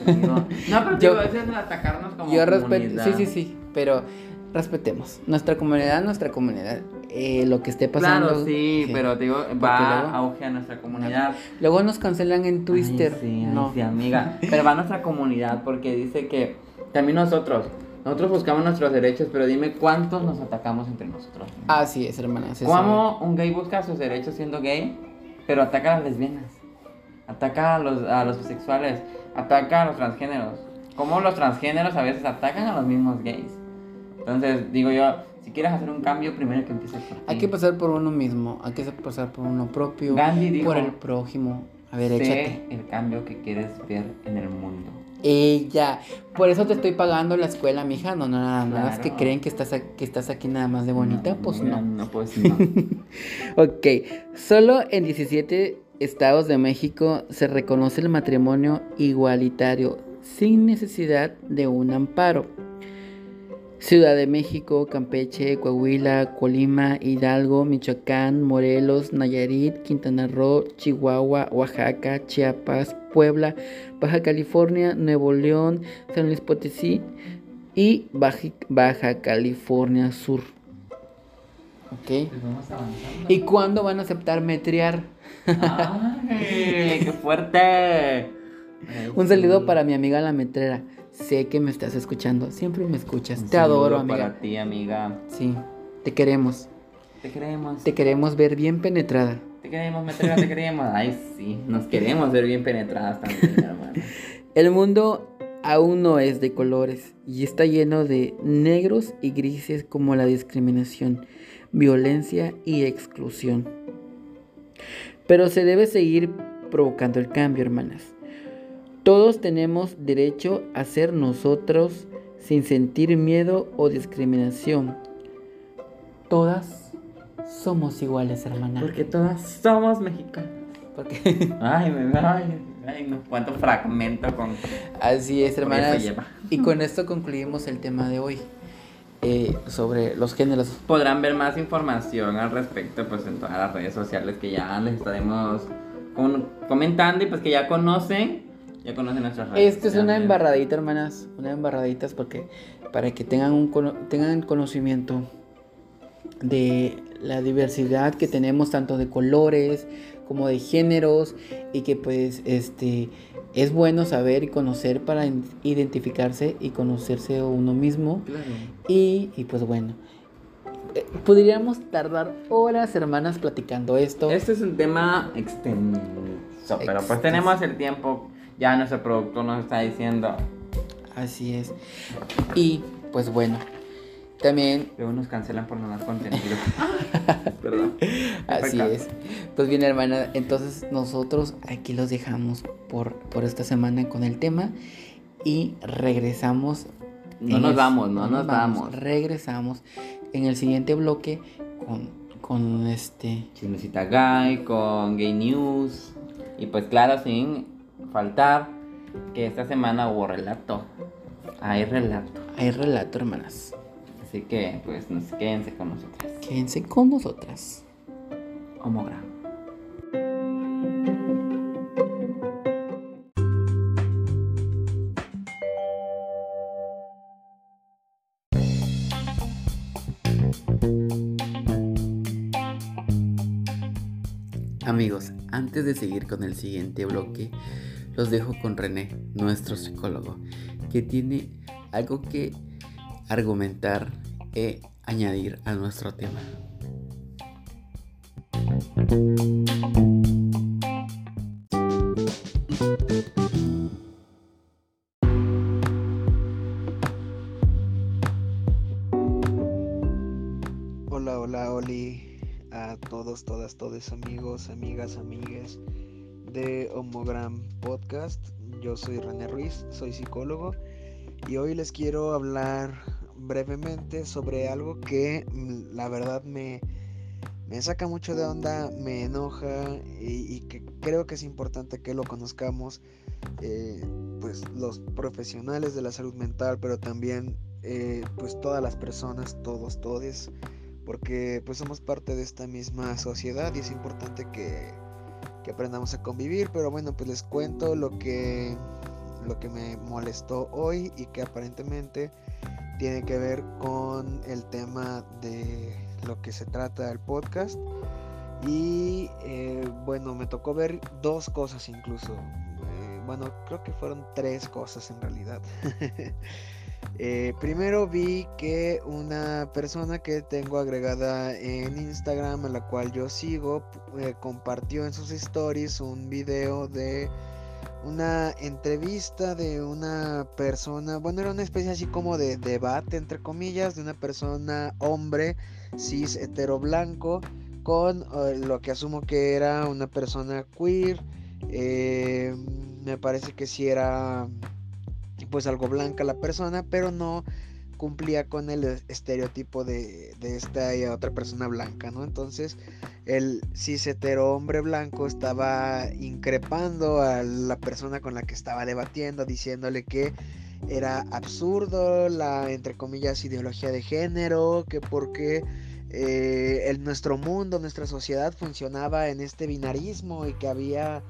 No, pero Yo- digo, eso es atacarnos como Yo respeto, sí, sí, sí, pero respetemos. Nuestra comunidad, nuestra comunidad. Eh, lo que esté pasando. Claro, sí, pero te digo, va luego- auge a nuestra comunidad. Luego nos cancelan en Twitter. Ay, sí, ay, no. sí, amiga. Pero va a nuestra comunidad porque dice que también nosotros, nosotros buscamos nuestros derechos, pero dime cuántos nos atacamos entre nosotros. Así es, hermana. ¿Cómo un gay busca sus derechos siendo gay, pero ataca a las lesbianas? Ataca a los, a los bisexuales, ataca a los transgéneros. ¿Cómo los transgéneros a veces atacan a los mismos gays? Entonces, digo yo, si quieres hacer un cambio, primero que empieces por ti. Hay que pasar por uno mismo, hay que pasar por uno propio, Gandhi dijo, por el prójimo. A ver, sé échate. el cambio que quieres ver en el mundo. Ella. Por eso te estoy pagando la escuela, mija. No, no, nada más Claro. que creen que estás, que estás aquí nada más de bonita. pues no. no. No, pues no. Ok, solo en 17 estados de México se reconoce el matrimonio igualitario sin necesidad de un amparo. Ciudad de México, Campeche, Coahuila, Colima, Hidalgo, Michoacán, Morelos, Nayarit, Quintana Roo, Chihuahua, Oaxaca, Chiapas, Puebla, Baja California, Nuevo León, San Luis Potosí y Baja California Sur. Ok. ¿Y cuándo van a aceptar metrear? ¡Ay, qué fuerte! Un saludo para mi amiga la metrera. Sé que me estás escuchando, siempre me escuchas. Un Te adoro, amiga. Para ti, amiga. Sí, te queremos. Te queremos. Te queremos ver bien penetrada. Te queremos, metrera, te queremos. Ay, sí. Nos queremos ver bien penetradas también, hermano. El mundo aún no es de colores y está lleno de negros y grises como la discriminación. violencia y exclusión. Pero se debe seguir provocando el cambio, hermanas. Todos tenemos derecho a ser nosotros sin sentir miedo o discriminación. Todas somos iguales, hermana. Porque todas somos mexicanas. Porque Ay, me ay, ay, no cuánto fragmento con. así es, lleva. Y con esto concluimos el tema de hoy eh, sobre los géneros. Podrán ver más información al respecto pues en todas las redes sociales que ya les estaremos con- comentando y pues que ya conocen, ya conocen nuestras redes. Esto es una embarradita, hermanas. Una embarradita es porque para que tengan un cono- tengan conocimiento de la diversidad que tenemos tanto de colores como de géneros y que pues este es bueno saber y conocer para identificarse y conocerse uno mismo Claro. y, y, pues bueno eh, podríamos tardar horas hermanas platicando esto Este es un tema extenso, pero pues tenemos el tiempo. Ya nuestro productor nos está diciendo. así es y pues bueno también Luego nos cancelan por no dar contenido. Perdón. Así es. Pues bien, hermana, entonces nosotros aquí los dejamos por, por esta semana con el tema y regresamos. No nos el- vamos, no nos vamos. Regresamos en el siguiente bloque con, con este. Chismecita Guy con Gay News. Y pues claro, sin faltar que esta semana hubo relato. Hay relato. Hay relato, hermanas. Así que pues nos quédense con nosotras. Quédense con nosotras. Homogram. Amigos, antes de seguir con el siguiente bloque, los dejo con René, nuestro psicólogo, que tiene algo que argumentar e añadir a nuestro tema. Hola, hola, Oli, a todos, todas, todos amigos, amigas, amigues de Homogram Podcast. Yo soy René Ruiz, soy psicólogo y hoy les quiero hablar brevemente sobre algo que mm, la verdad me, me saca mucho de onda, me enoja y, que creo que es importante que lo conozcamos, eh, pues los profesionales de la salud mental, pero también eh, pues todas las personas, todos, todes porque pues somos parte de esta misma sociedad y es importante que, que aprendamos a convivir, pero bueno, pues les cuento lo que lo que me molestó hoy y que aparentemente tiene que ver con el tema de lo que se trata el podcast. Y eh, bueno, me tocó ver dos cosas incluso. Eh, bueno, creo que fueron tres cosas en realidad. Eh, primero vi que una persona que tengo agregada en Instagram, a la cual yo sigo, eh, compartió en sus stories un video de una entrevista de una persona, bueno, era una especie así como de debate, entre comillas, de una persona hombre, cis, hetero blanco, con eh, lo que asumo que era una persona queer. me parece que sí era pues algo blanca la persona, pero no cumplía con el estereotipo de, de esta y otra persona blanca, ¿no? Entonces el cis hetero hombre blanco estaba increpando a la persona con la que estaba debatiendo, diciéndole que era absurdo la, entre comillas, ideología de género, que porque eh, el, nuestro mundo, nuestra sociedad funcionaba en este binarismo y que había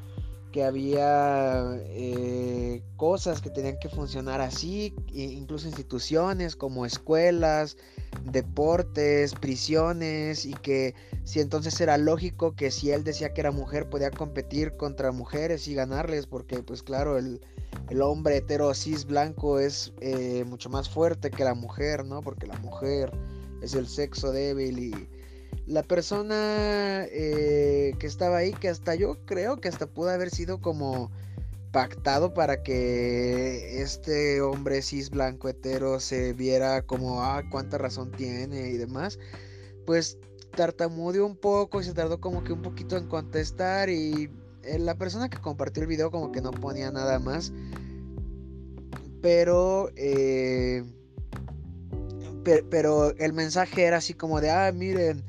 que había eh, cosas que tenían que funcionar así, incluso instituciones como escuelas, deportes, prisiones, y que si entonces era lógico que si él decía que era mujer podía competir contra mujeres y ganarles, porque pues claro, el, el hombre hetero cis blanco es eh, mucho más fuerte que la mujer, ¿no? Porque la mujer es el sexo débil y la persona eh, que estaba ahí, que hasta yo creo que hasta pudo haber sido como pactado para que este hombre cis blanco hetero se viera como, ah, cuánta razón tiene y demás, pues tartamudeó un poco y se tardó como que un poquito en contestar y eh, la persona que compartió el video como que no ponía nada más. Pero, eh, pero el mensaje era así como de, ah, miren,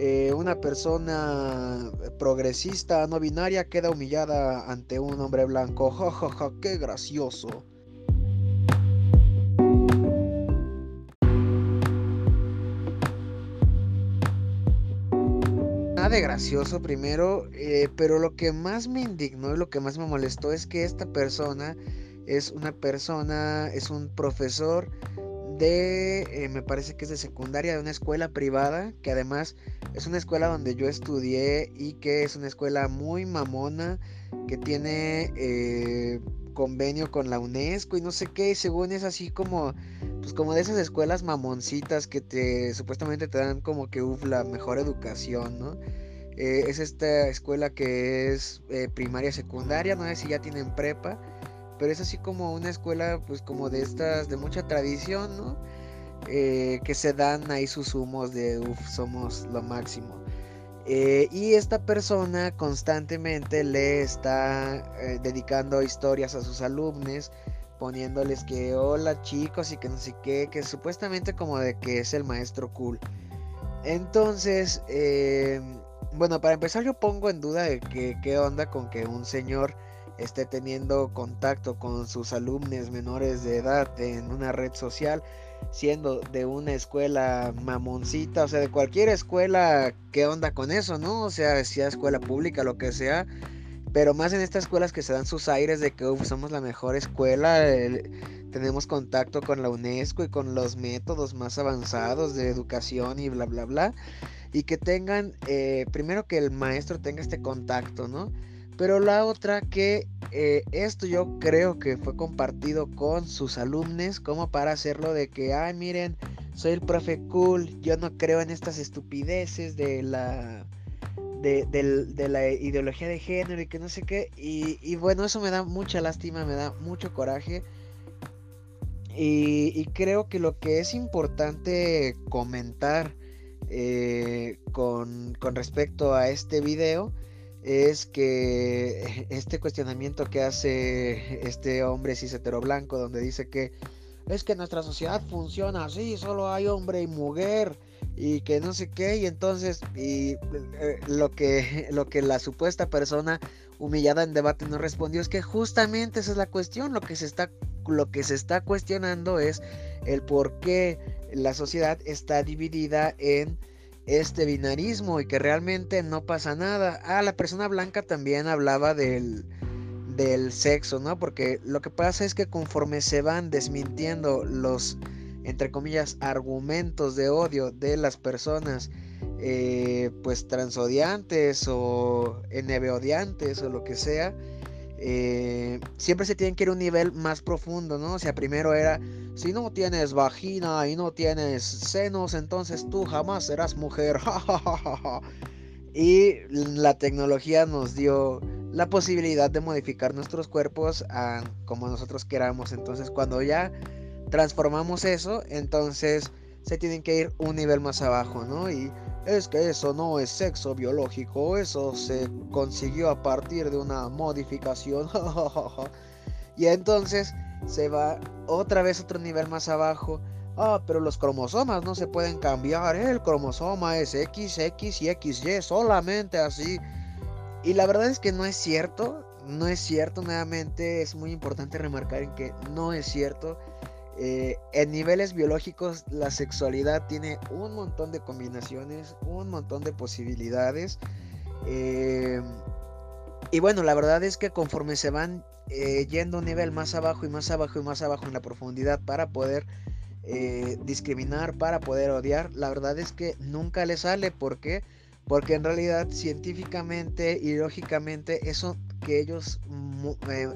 eh, una persona progresista no binaria queda humillada ante un hombre blanco. Ja, qué gracioso. Nada de gracioso primero, eh, pero lo que más me indignó y lo que más me molestó es que esta persona es una persona, es un profesor de, eh, me parece que es de secundaria, de una escuela privada, que además es una escuela donde yo estudié y que es una escuela muy mamona, que tiene eh, convenio con la UNESCO y no sé qué, y según es así como, pues como de esas escuelas mamoncitas que te, supuestamente te dan como que, uff, la mejor educación, ¿no? Eh, es esta escuela que es primaria, secundaria, no sé si ya tienen prepa pero es así como una escuela pues como de estas de mucha tradición, ¿no? Eh, que se dan ahí sus humos de uff, somos lo máximo. Eh, y esta persona constantemente le está eh, dedicando historias a sus alumnos, poniéndoles que hola chicos y que no sé qué, que supuestamente como de que es el maestro cool. Entonces, bueno, para empezar yo pongo en duda de que qué onda con que un señor esté teniendo contacto con sus alumnos menores de edad en una red social, siendo de una escuela mamoncita, o sea, de cualquier escuela, ¿qué onda con eso, no? O sea, sea escuela pública, lo que sea, pero más en estas escuelas que se dan sus aires de que somos la mejor escuela, tenemos contacto con la UNESCO y con los métodos más avanzados de educación y bla, bla, bla, y que tengan, eh, primero que el maestro tenga este contacto, ¿no? Pero la otra que eh, esto yo creo que fue compartido con sus alumnos como para hacerlo de que, ay miren, soy el profe cool, yo no creo en estas estupideces de la... De, la ideología de género y que no sé qué. Y, bueno, eso me da mucha lástima, me da mucho coraje. Y, creo que lo que es importante comentar eh, con, con respecto a este video es que este cuestionamiento que hace este hombre cis blanco donde dice que es que nuestra sociedad funciona así, solo hay hombre y mujer y que no sé qué y entonces y eh, lo que lo que la supuesta persona humillada en debate no respondió es que justamente esa es la cuestión, lo que se está lo que se está cuestionando es el por qué la sociedad está dividida en este binarismo y que realmente no pasa nada. Ah, la persona blanca también hablaba del, del sexo, ¿no? Porque lo que pasa es que conforme se van desmintiendo los, entre comillas, argumentos de odio de las personas, eh, pues transodiantes o odiantes o lo que sea, eh, siempre se tiene que ir a un nivel más profundo, ¿no? O sea, primero era, si no tienes vagina y no tienes senos, entonces tú jamás serás mujer. y la tecnología nos dio la posibilidad de modificar nuestros cuerpos como nosotros queramos. Entonces, cuando ya transformamos eso, entonces se tienen que ir un nivel más abajo, ¿no? Y es que eso no es sexo biológico, eso se consiguió a partir de una modificación. y entonces se va otra vez otro nivel más abajo. Ah, pero los cromosomas no se pueden cambiar. El cromosoma es XX y XY, solamente así. Y la verdad es que no es cierto. No es cierto, nuevamente es muy importante remarcar en que no es cierto. Eh, en niveles biológicos la sexualidad tiene un montón de combinaciones, un montón de posibilidades. Eh, y bueno, la verdad es que conforme se van eh, yendo un nivel más abajo y más abajo y más abajo en la profundidad para poder discriminar, para poder odiar, la verdad es que nunca le sale. ¿Por qué? Porque en realidad científicamente y lógicamente eso que ellos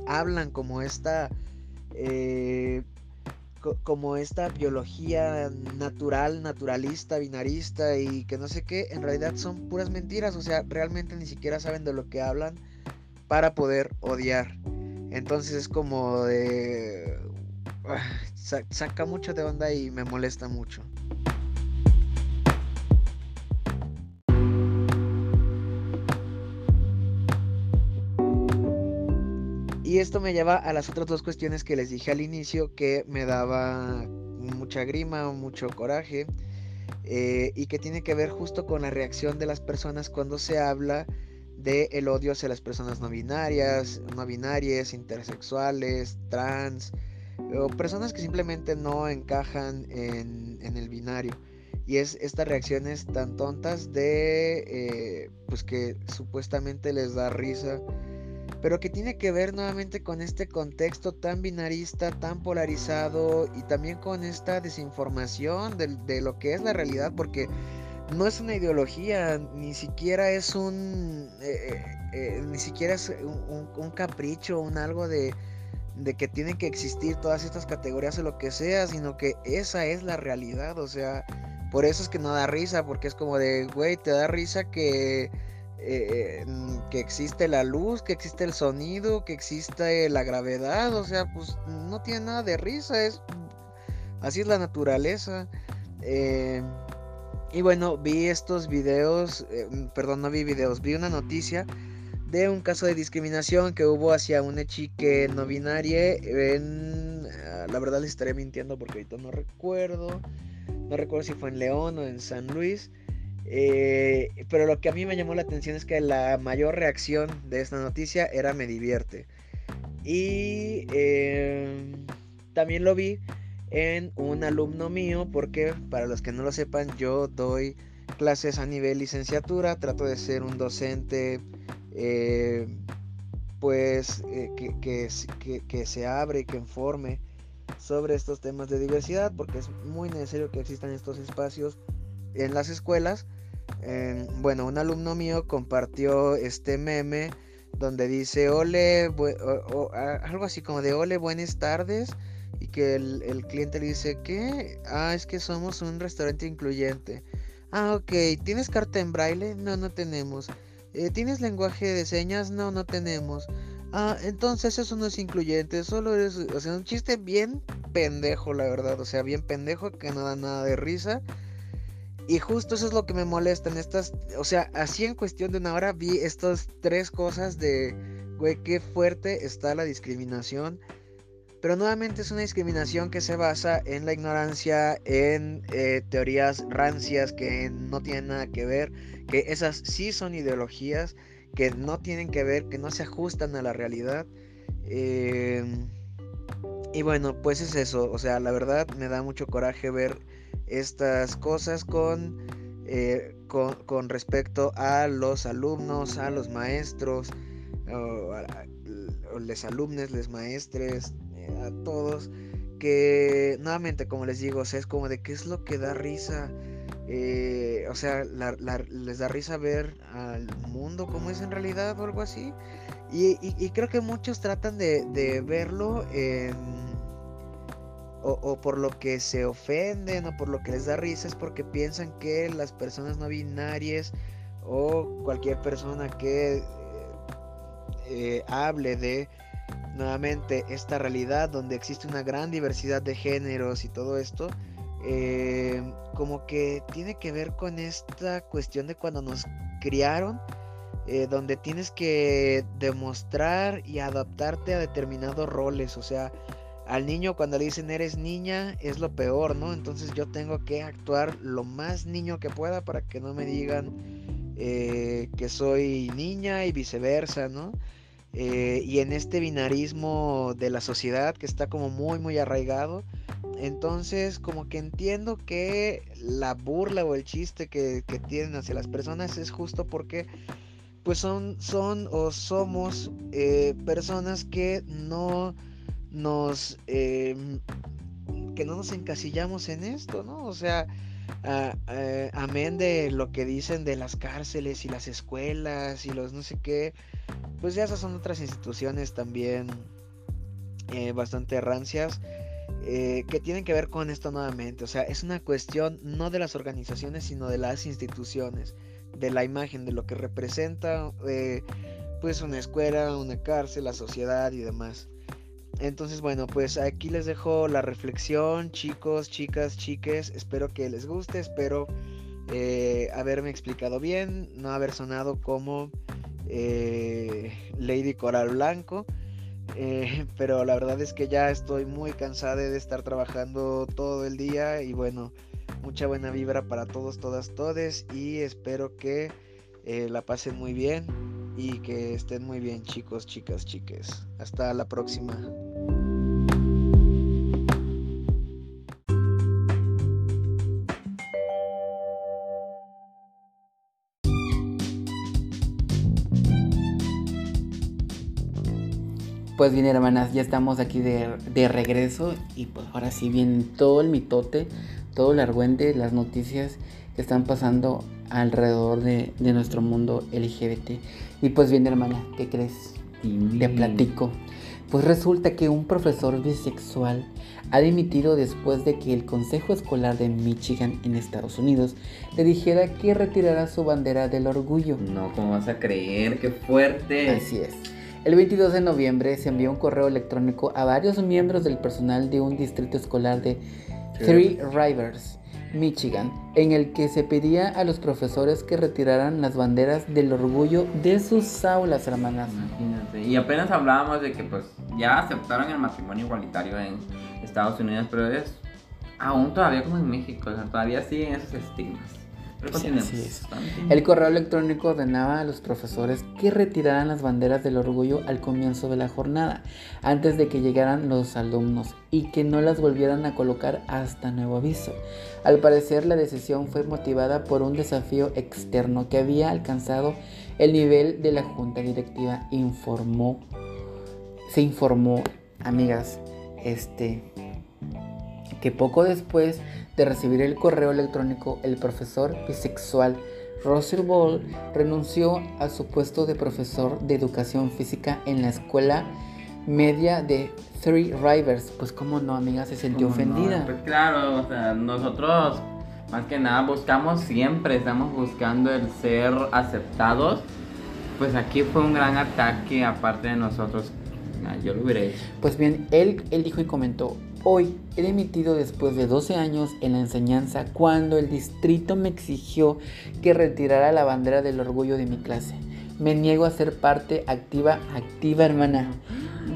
hablan como esta como esta biología natural, naturalista, binarista y que no sé qué, en realidad son puras mentiras, o sea, realmente ni siquiera saben de lo que hablan para poder odiar. Entonces es como de... Ah, saca mucho de onda y me molesta mucho. Y esto me lleva a las otras dos cuestiones que les dije al inicio que me daba mucha grima, mucho coraje eh, y que tiene que ver justo con la reacción de las personas cuando se habla de el odio hacia las personas no binarias, no binarias, intersexuales, trans, o personas que simplemente no encajan en, el binario. Y es estas reacciones tan tontas de, eh, pues que supuestamente les da risa pero que tiene que ver nuevamente con este contexto tan binarista, tan polarizado y también con esta desinformación de, lo que es la realidad, porque no es una ideología, ni siquiera es un, eh, eh, eh, ni siquiera es un, capricho, un algo de, de que tienen que existir todas estas categorías o lo que sea, sino que esa es la realidad, o sea, por eso es que no da risa, porque es como de, güey, te da risa que eh, que existe la luz, que existe el sonido, que existe la gravedad, o sea, pues no tiene nada de risa, es así es la naturaleza. Eh, y bueno, vi estos videos, eh, perdón, no vi videos, vi una noticia de un caso de discriminación que hubo hacia una chica no binaria ah, la verdad les estaré mintiendo porque ahorita no recuerdo, no recuerdo si fue en León o en San Luis. Eh, pero lo que a mí me llamó la atención es que la mayor reacción de esta noticia era me divierte. Y em, también lo vi en un alumno mío porque para los que no lo sepan yo doy clases a nivel licenciatura, trato de ser un docente eh, pues eh, que, que, que, se abre y que informe sobre estos temas de diversidad porque es muy necesario que existan estos espacios en las escuelas. bueno, un alumno mío compartió este meme donde dice, ole, algo así como de, ole, buenas tardes. Y que el, cliente le dice, ¿qué? Ah, es que somos un restaurante incluyente. Ah, ok. ¿Tienes carta en braille? No, no tenemos. Eh, ¿Tienes lenguaje de señas? No, no tenemos. Ah, entonces eso no es incluyente, solo es, o sea, un chiste bien pendejo, la verdad, o sea, bien pendejo que no da nada de risa. Y justo eso es lo que me molesta en estas, o sea, así en cuestión de una hora vi estas tres cosas de, güey, qué fuerte está la discriminación. Pero nuevamente es una discriminación que se basa en la ignorancia, en eh, teorías rancias que no tienen nada que ver, que esas sí son ideologías, que no tienen que ver, que no se ajustan a la realidad. Em, y bueno, pues es eso, o sea, la verdad me da mucho coraje ver estas cosas eh, con, con, respecto a los alumnos, a los maestros, o, a, alumnos, les maestres, eh, a todos, que nuevamente, como les digo, es como de qué es lo que da risa. Eh, o sea, les da risa ver al mundo como es en realidad o algo así. Y, creo que muchos tratan de, de verlo en o, por lo que se ofenden o por lo que les da risa es porque piensan que las personas no binarias o cualquier persona que eh, eh, hable de nuevamente esta realidad donde existe una gran diversidad de géneros y todo esto eh, como que tiene que ver con esta cuestión de cuando nos criaron donde tienes que demostrar y adaptarte a determinados roles o sea al niño cuando le dicen eres niña es lo peor, ¿no? Entonces yo tengo que actuar lo más niño que pueda para que no me digan eh, que soy niña y viceversa, ¿no? Eh, y en este binarismo de la sociedad que está como muy, muy arraigado, entonces como que entiendo que la burla o el chiste que, tienen hacia las personas es justo porque pues son, son o somos eh, personas que no nos em, que no nos encasillamos en esto, ¿no? O sea, amén de lo que dicen de las cárceles y las escuelas y los no sé qué, pues ya esas son otras instituciones también eh, bastante rancias. Eh, que tienen que ver con esto nuevamente, o sea, es una cuestión no de las organizaciones, sino de las instituciones, de la imagen, de lo que representa, eh, pues una escuela, una cárcel, la sociedad y demás. Entonces, bueno, pues aquí les dejo la reflexión, chicos, chicas, chiques. Espero que les guste, espero eh, haberme explicado bien, no haber sonado como eh, Lady Coral Blanco. Eh, pero la verdad es que ya estoy muy cansada de estar trabajando todo el día y bueno, mucha buena vibra para todos, todas, todes y espero que la pasen muy bien y que estén muy bien chicos, chicas, chiques. Hasta la próxima. Pues bien, hermanas, ya estamos aquí de, de regreso y pues ahora sí viene todo el mitote, todo el argüente, las noticias que están pasando alrededor de, de nuestro mundo LGBT. Y pues bien, hermana, ¿qué crees? Te platico. Pues resulta que un profesor bisexual ha dimitido después de que el Consejo Escolar de Michigan en Estados Unidos le dijera que retirara su bandera del orgullo. No, ¿cómo vas a creer? ¡Qué fuerte! Así es. El 22 de noviembre se envió un correo electrónico a varios miembros del personal de un distrito escolar de Three Rivers, Michigan, en el que se pedía a los profesores que retiraran las banderas del orgullo de sus aulas, hermanas. Imagínate. Y apenas hablábamos de que pues ya aceptaron el matrimonio igualitario en Estados Unidos, pero es aún todavía como en México, o sea, todavía siguen esos estigmas. Pero Sí, continuemos. así es. El correo electrónico ordenaba a los profesores que retiraran las banderas del orgullo al comienzo de la jornada, antes de que llegaran los alumnos, y que no las volvieran a colocar hasta nuevo aviso. Al parecer, la decisión fue motivada por un desafío externo que había alcanzado el nivel de la junta directiva, informó. Se informó, amigas, este que poco después de recibir el correo electrónico, el profesor bisexual Russell Ball renunció a su puesto de profesor de educación física en la escuela media de Three Rivers. Pues cómo no, amiga, se sintió ¿Cómo no? ofendida. Pues claro, o sea, nosotros más que nada buscamos siempre, estamos buscando el ser aceptados. Pues aquí fue un gran ataque aparte de nosotros. Ah, Yo lo hubiera hecho. Pues bien, él, él dijo y comentó, hoy he dimitido después de 12 años en la enseñanza cuando el distrito me exigió que retirara la bandera del orgullo de mi clase. Me niego a ser parte activa, activa hermana,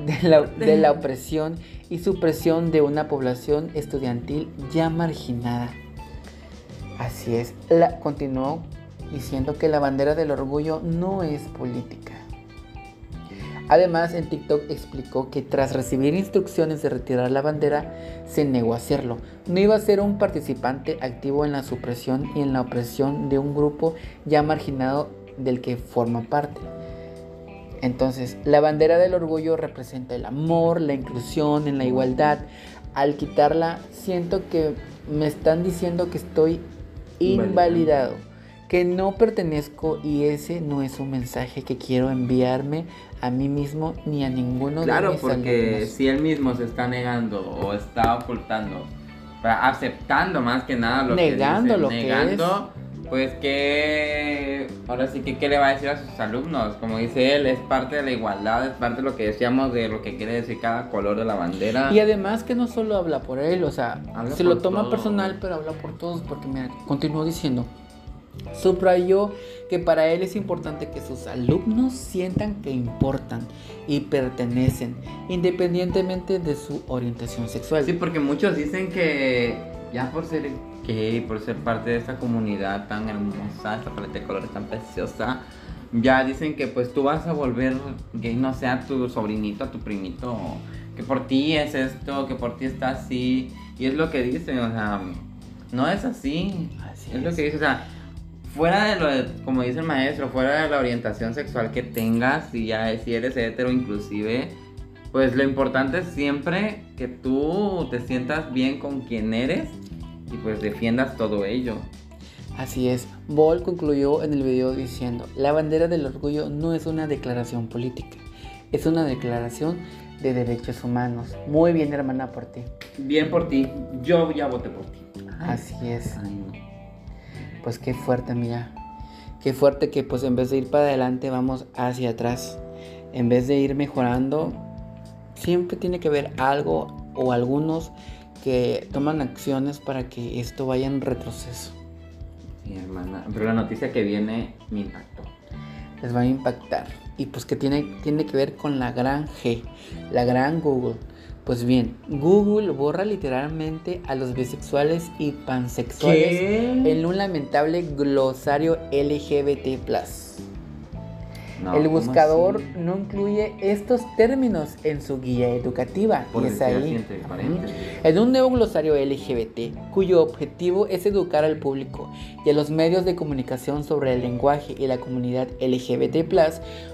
de la, de la opresión y supresión de una población estudiantil ya marginada. Así es, la, continuó diciendo que la bandera del orgullo no es política. Además, en TikTok explicó que tras recibir instrucciones de retirar la bandera, se negó a hacerlo. No iba a ser un participante activo en la supresión y en la opresión de un grupo ya marginado del que forma parte. Entonces, la bandera del orgullo representa el amor, la inclusión, en la igualdad. Al quitarla, siento que me están diciendo que estoy invalidado, que no pertenezco y ese no es un mensaje que quiero enviarme a mí mismo ni a ninguno de Claro, mis porque alumnos. si él mismo se está negando o está ocultando, aceptando más que nada lo Negando que dice, lo que negando, pues que ahora sí que qué le va a decir a sus alumnos, como dice él, es parte de la igualdad, es parte de lo que decíamos de lo que quiere decir cada color de la bandera. Y además que no solo habla por él, o sea, Habla se lo toma personal, pero habla por todos, porque mira, continuó diciendo, subrayó que para él es importante que sus alumnos sientan que importan y pertenecen, independientemente de su orientación sexual. Sí, porque muchos dicen que ya por ser gay, por ser parte de esta comunidad tan hermosa, esta paleta de colores tan preciosa, ya dicen que pues tú vas a volver gay, no sea tu sobrinito, a tu primito, que por ti es esto, que por ti está así, y es lo que dicen, o sea, no es así, Así es lo es. que dice, o sea, fuera de lo de, como dice el maestro, fuera de la orientación sexual que tengas, si ya si eres hetero inclusive, pues lo importante es siempre que tú te sientas bien con quien eres y pues defiendas todo ello. Así es, Ball concluyó en el video diciendo, la bandera del orgullo no es una declaración política, es una declaración de derechos humanos. Muy bien, hermana, por ti. Bien por ti, yo ya voté por ti. Así es. Ay. Pues qué fuerte, amiga. Qué fuerte que pues en vez de ir para adelante vamos hacia atrás. En vez de ir mejorando, siempre tiene que haber algo o algunos que toman acciones para que esto vaya en retroceso. Sí, hermana. Pero la noticia que viene me impactó. Les va a impactar. y pues que tiene, tiene que ver con la gran G, la gran Google. Pues bien, Google borra literalmente a los bisexuales y pansexuales ¿Qué? en un lamentable glosario LGBT+. No, el ¿cómo buscador no incluye estos términos en su guía educativa. Por y es ahí. En un nuevo glosario LGBT, cuyo objetivo es educar al público y a los medios de comunicación sobre el lenguaje y la comunidad LGBT,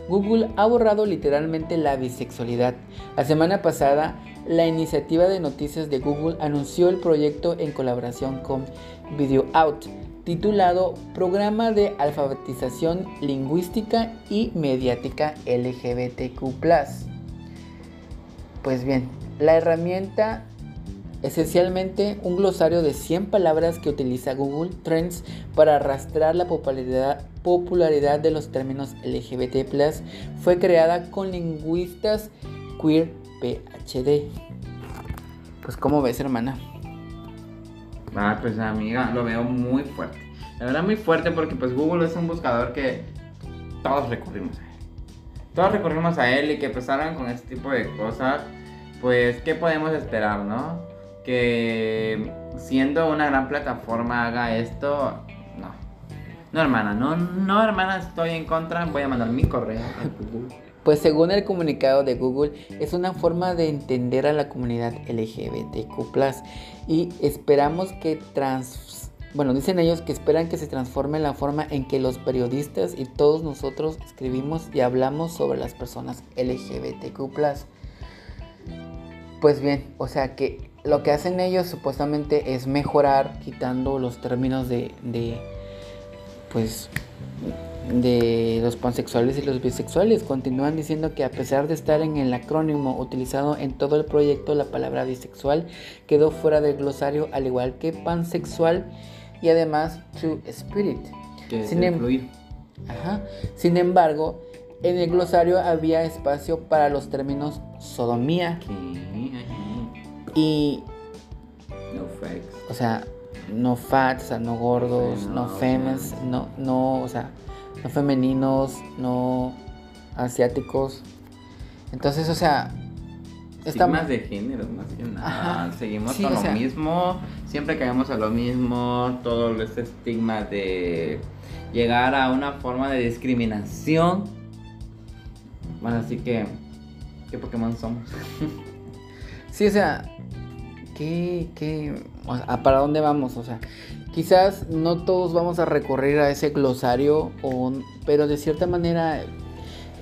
Google ha borrado literalmente la bisexualidad. La semana pasada, la iniciativa de noticias de Google anunció el proyecto en colaboración con Video Out, titulado Programa de Alfabetización Lingüística y Mediática LGBTQ. Pues bien, la herramienta esencialmente un glosario de 100 palabras que utiliza Google Trends para arrastrar la popularidad, popularidad de los términos LGBT+, fue creada con lingüistas queer PhD. Pues como ves, hermana. Ah, pues amiga, lo veo muy fuerte. La verdad muy fuerte porque pues Google es un buscador que todos recurrimos a él. Todos recurrimos a él y que empezaran con este tipo de cosas, pues ¿qué podemos esperar, no? Que siendo una gran plataforma haga esto, no. No hermana, no, no hermana, estoy en contra, voy a mandar mi correo a Google. Pues según el comunicado de Google, es una forma de entender a la comunidad LGBTQ+, y esperamos que trans... Bueno, dicen ellos que esperan que se transforme la forma en que los periodistas y todos nosotros escribimos y hablamos sobre las personas LGBTQ+. Pues bien, o sea que lo que hacen ellos supuestamente es mejorar quitando los términos de, de pues de los pansexuales y los bisexuales. Continúan diciendo que a pesar de estar en el acrónimo utilizado en todo el proyecto, la palabra bisexual quedó fuera del glosario, al igual que pansexual y además True Spirit. Que Sin em-. Ajá. Sin embargo, en el glosario había espacio para los términos sodomía ¿Qué? Y, No fakes. o sea, no fats, o sea, no gordos, no, no, femes, no, no, o sea, no femeninos, no asiáticos. Entonces, o sea, está Estigmas de género, más que nada. Ajá. Seguimos Sí, con lo sea- mismo, siempre caemos a lo mismo, todo este estigma de llegar a una forma de discriminación. Bueno, así que, ¿qué Pokémon somos? Sí, o sea, ¿qué, qué, o sea, ¿para dónde vamos? O sea, quizás no todos vamos a recurrir a ese glosario, o, pero de cierta manera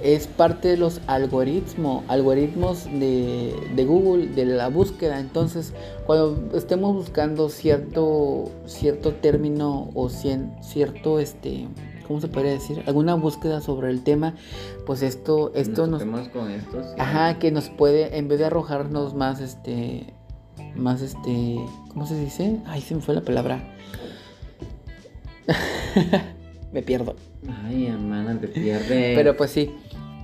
es parte de los algoritmos, algoritmos de, de Google, de la búsqueda. Entonces, cuando estemos buscando cierto, cierto término o cien- cierto, este, ¿cómo se podría decir? Alguna búsqueda sobre el tema, pues esto, esto nos, topemos con esto. sí. Ajá, que nos puede, en vez de arrojarnos más, este, más, este, ¿cómo se dice? Ay, se me fue la palabra. me pierdo. Ay, hermana, te pierdes. Pero pues sí,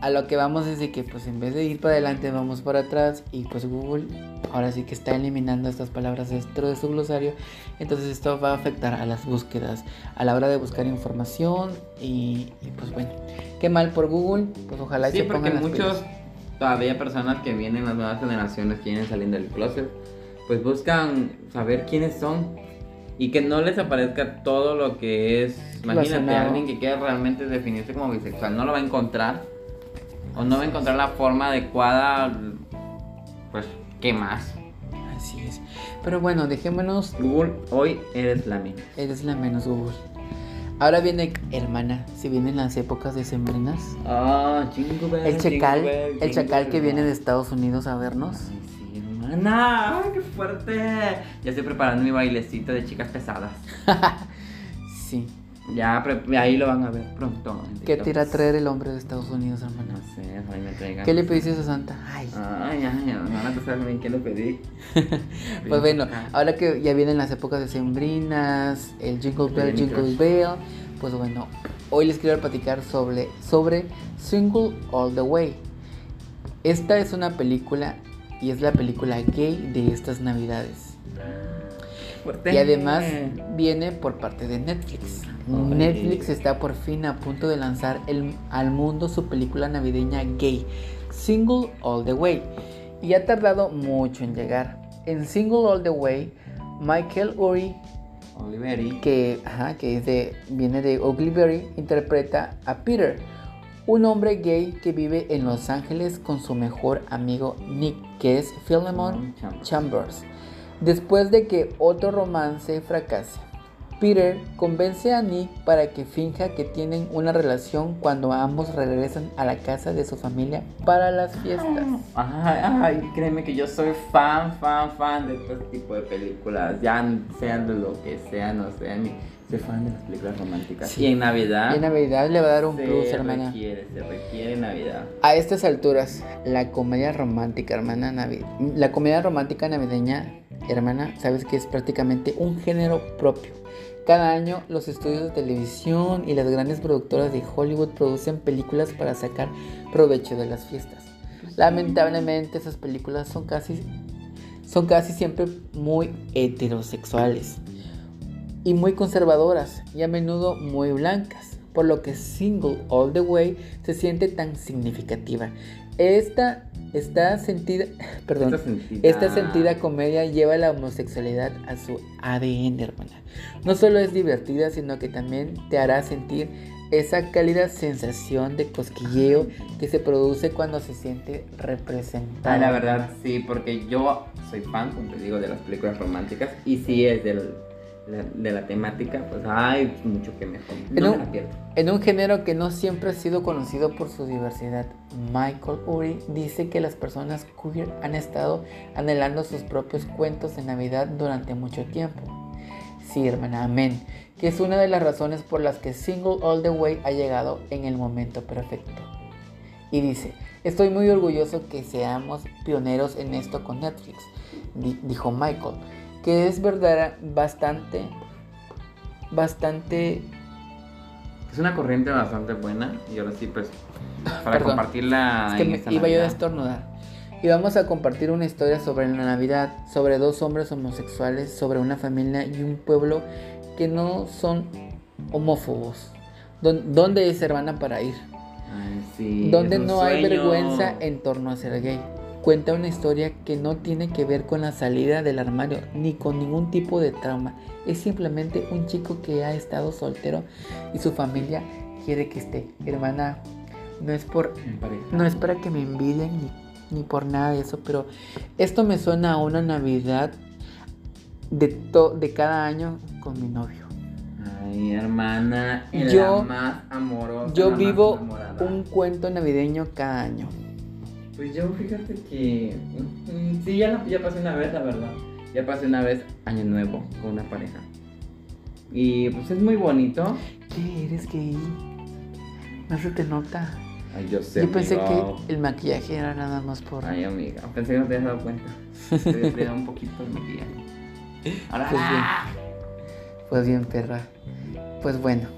a lo que vamos es de que, pues en vez de ir para adelante, vamos para atrás y pues Google ahora sí que está eliminando estas palabras dentro de su glosario. Entonces esto va a afectar a las búsquedas, a la hora de buscar información y, y, pues bueno, qué mal por Google, pues ojalá Sí, se porque pongan las muchos, pilas. todavía personas que vienen, las nuevas generaciones que vienen saliendo del closet, pues buscan saber quiénes son y que no les aparezca todo lo que es. Imagínate, alguien que quiera realmente definirse como bisexual, no lo va a encontrar o no va a encontrar la forma adecuada, pues, ¿qué más? Así es. Pero bueno, dejémonos Google, hoy eres la misma. Eres la menos Google. Ahora viene, hermana, si vienen las épocas decembrinas. Ah, bell, El chacal, el chacal que viene de Estados Unidos a vernos. Ay, sí, hermana, ay, qué fuerte. Ya estoy preparando mi bailecito de chicas pesadas. Sí. Ya, ahí lo van a ver pronto. ¿Qué te irá a traer el hombre de Estados Unidos, No hermana? sé, ahí me traigan. ¿Qué le pediste a Santa? Ay. Ay, ay, hermana, tú sabes bien qué le pedí. Pues bueno, ahora que ya vienen las épocas decembrinas, el Jingle Bell, Jingle. Bell, pues bueno, hoy les quiero platicar sobre, sobre Single All the Way. Esta es una película y es la película gay de estas navidades. Y además viene por parte de Netflix. Netflix está por fin a punto de lanzar el- al mundo su película navideña gay, Single All the Way. Y ha tardado mucho en llegar. En Single All the Way, Michael Urie, Oliveri. que, ajá, que es de, viene de Ugly interpreta a Peter, un hombre gay que vive en Los Ángeles con su mejor amigo Nick, que es Philemon Chambers. Chambers. Después de que otro romance fracase, Peter convence a Nick para que finja que tienen una relación cuando ambos regresan a la casa de su familia para las fiestas. Ay, ay, créeme que yo soy fan, fan, fan de este tipo de películas. Ya sean de lo que sean, no sean. Soy fan de las películas románticas. Sí. Y en Navidad. Y en Navidad le va a dar un se plus, hermana. requiere, se requiere Navidad. A estas alturas, la comedia romántica, hermana Navi- la comedia romántica navideña, hermana, sabes que es prácticamente un género propio. Cada año los estudios de televisión y las grandes productoras de Hollywood producen películas para sacar provecho de las fiestas. Lamentablemente esas películas son casi son casi siempre muy heterosexuales y muy conservadoras y a menudo muy blancas, por lo que Single All the Way se siente tan significativa. Esta, esta sentida, perdón, Esta sentida- esta sentida comedia lleva la homosexualidad a su ADN, hermana. No solo es divertida, sino que también te hará sentir esa cálida sensación de cosquilleo que se produce cuando se siente representada. Ah, la verdad, sí, porque yo soy fan, como te digo, de las películas románticas. Y si es del- de la temática, pues hay mucho que mejor. En No un- me. En un género que no siempre ha sido conocido por su diversidad, Michael Urie dice que las personas queer han estado anhelando sus propios cuentos de Navidad durante mucho tiempo. Sí, hermana, amén. Que es una de las razones por las que Single All the Way ha llegado en el momento perfecto. Y dice, estoy muy orgulloso que seamos pioneros en esto con Netflix, di- dijo Michael, que es verdad bastante, bastante Es una corriente bastante buena. Y ahora sí, pues, para Perdón. compartirla. Es que me iba yo a Navidad. estornudar. Y vamos a compartir una historia sobre la Navidad, sobre dos hombres homosexuales, sobre una familia y un pueblo que no son homófobos. ¿Dónde es hermana para ir? Ay, sí, Donde no hay vergüenza en torno a ser gay. Cuenta una historia que no tiene que ver con la salida del armario ni con ningún tipo de trauma. Es simplemente un chico que ha estado soltero y su familia quiere que esté. Hermana, no es por no es para que me envidien ni, ni por nada de eso, pero esto me suena a una Navidad de, to- de cada año con mi novio. Ay, hermana. Yo- la más amorosa. Yo la vivo un cuento navideño cada año. Pues yo fíjate que mm, sí, ya, la- ya pasé una vez, la verdad. Ya pasé una vez año nuevo con una pareja. Y pues es muy bonito. ¿Qué eres gay? No se te nota. Ay, yo sé. Yo pensé amigo. que el maquillaje era nada más por... Ay, amiga, pensé que no te habías dado cuenta. Te cuidado un poquito el maquillaje. Ahora. Pues bien. Pues bien, perra. Pues bueno.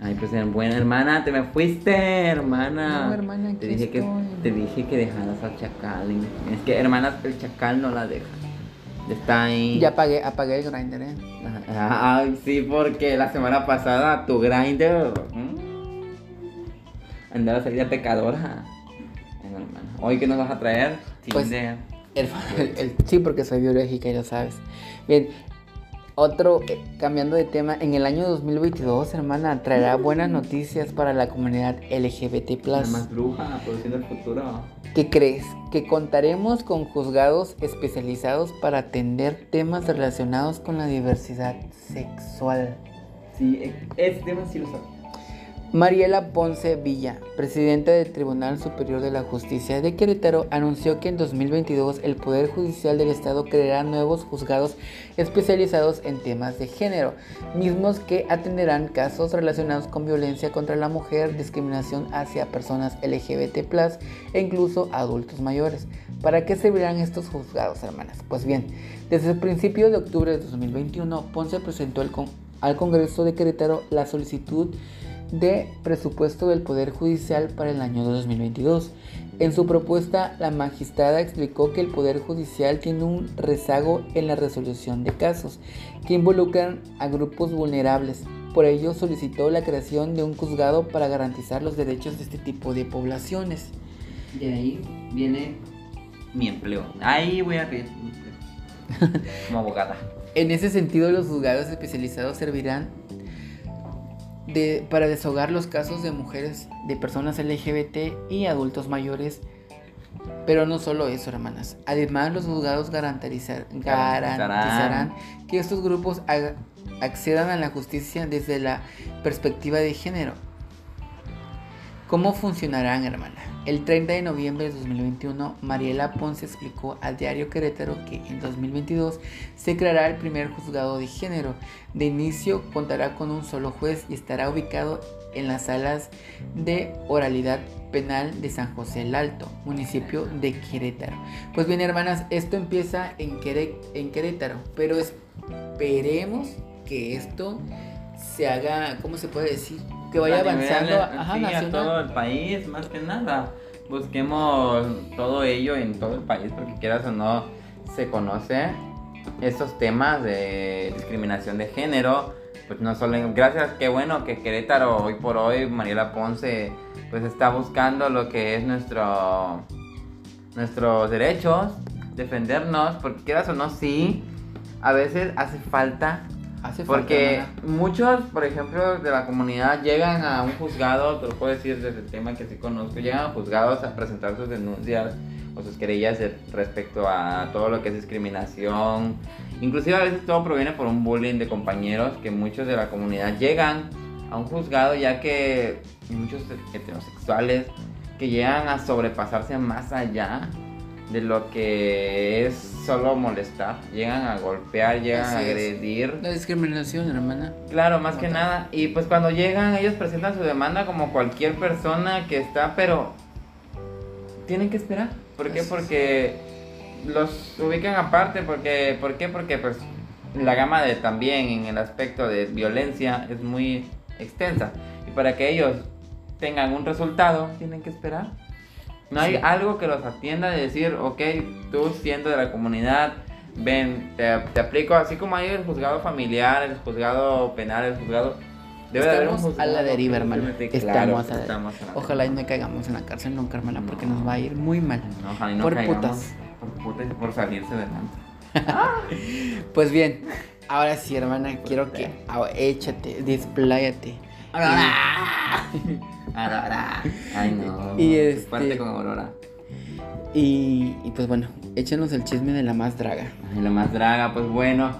Ay, pues eh, buena hermana, te me fuiste, hermana. No, hermana, aquí te dije que estoy. te dije que dejaras al chacal. Es que hermanas, el chacal no la deja. Está ahí. Ya apagué, apagué el grinder, ¿eh? Ay, sí, porque la semana pasada tu grinder andaba salida pecadora. Ay, hermana. Hoy que nos vas a traer Pues, Tinder. El- el- sí, porque soy biológica, ya sabes. Bien, otro, eh, cambiando de tema, en el año 2022, hermana, traerá buenas noticias para la comunidad LGBT+. La más bruja, produciendo el futuro. ¿Qué crees? Que contaremos con juzgados especializados para atender temas relacionados con la diversidad sexual. Sí, e- este tema sí lo sabía. Mariela Ponce Villa, presidenta del Tribunal Superior de la Justicia de Querétaro, anunció que en 2022 el Poder Judicial del Estado creará nuevos juzgados especializados en temas de género, mismos que atenderán casos relacionados con violencia contra la mujer, discriminación hacia personas LGBT+, e incluso adultos mayores. ¿Para qué servirán estos juzgados, hermanas? Pues bien, desde el principio de octubre de 2021, Ponce presentó al Congreso de Querétaro la solicitud de presupuesto del Poder Judicial para el año 2022. En su propuesta, la magistrada explicó que el Poder Judicial tiene un rezago en la resolución de casos que involucran a grupos vulnerables. Por ello, solicitó la creación de un juzgado para garantizar los derechos de este tipo de poblaciones. De ahí viene mi empleo. Ahí voy a pedir mi empleo. Como abogada. En ese sentido, los juzgados especializados servirán de, para desahogar los casos de mujeres, de personas LGBT y adultos mayores. Pero no solo eso, hermanas. Además, los juzgados garantizar, garantizarán que estos grupos ag- accedan a la justicia desde la perspectiva de género. ¿Cómo funcionarán, hermana? El 30 de noviembre de 2021, Mariela Ponce explicó a Diario Querétaro que en 2022 se creará el primer juzgado de género. De inicio contará con un solo juez y estará ubicado en las salas de oralidad penal de San José el Alto, municipio de Querétaro. Pues bien, hermanas, esto empieza en, en Querétaro, pero esperemos que esto se haga, ¿cómo se puede decir? Que vaya A avanzando ajá, sí, a todo el país, más que nada. Busquemos todo ello en todo el país, porque quieras o no, se conoce estos temas de discriminación de género. Pues no solo en- gracias, qué bueno que Querétaro hoy por hoy, Mariela Ponce, pues está buscando lo que es nuestro nuestros derechos, defendernos, porque quieras o no, sí, a veces hace falta Hace porque muchos, por ejemplo, de la comunidad llegan a un juzgado, te lo puedo decir desde el tema que sí conozco, llegan a juzgados a presentar sus denuncias o sus querellas de- respecto a todo lo que es discriminación. Inclusive a veces todo proviene por un bullying de compañeros que muchos de la comunidad llegan a un juzgado ya que muchos heterosexuales que llegan a sobrepasarse más allá de lo que es solo molestar. Llegan a golpear, llegan a Así es. agredir. La discriminación, hermana. Claro, más que tal. nada. Y pues cuando llegan, ellos presentan su demanda como cualquier persona que está, pero tienen que esperar. ¿Por qué? Así es. Porque los ubican aparte. Porque, ¿Por qué? Porque pues la gama de también en el aspecto de violencia es muy extensa. Y para que ellos tengan un resultado, tienen que esperar. No hay Sí. algo que los atienda de decir, ok, tú siendo de la comunidad, ven, te, te aplico, así como hay el juzgado familiar, el juzgado penal, el juzgado... Debe de haber un Estamos a la deriva, hermano. Estamos a la estamos a la Ojalá y no caigamos en la cárcel nunca, hermana, porque nos va a ir muy mal. No, ojalá y no por caigamos putas. Por putas y por salirse adelante. Pues bien, ahora sí, hermana, quiero que ah, échate, despláyate. Aurora. Ay, no. Y qué este- fuerte con Aurora. Y, y pues bueno, échanos el chisme de la más draga. Ay, la más draga, pues bueno.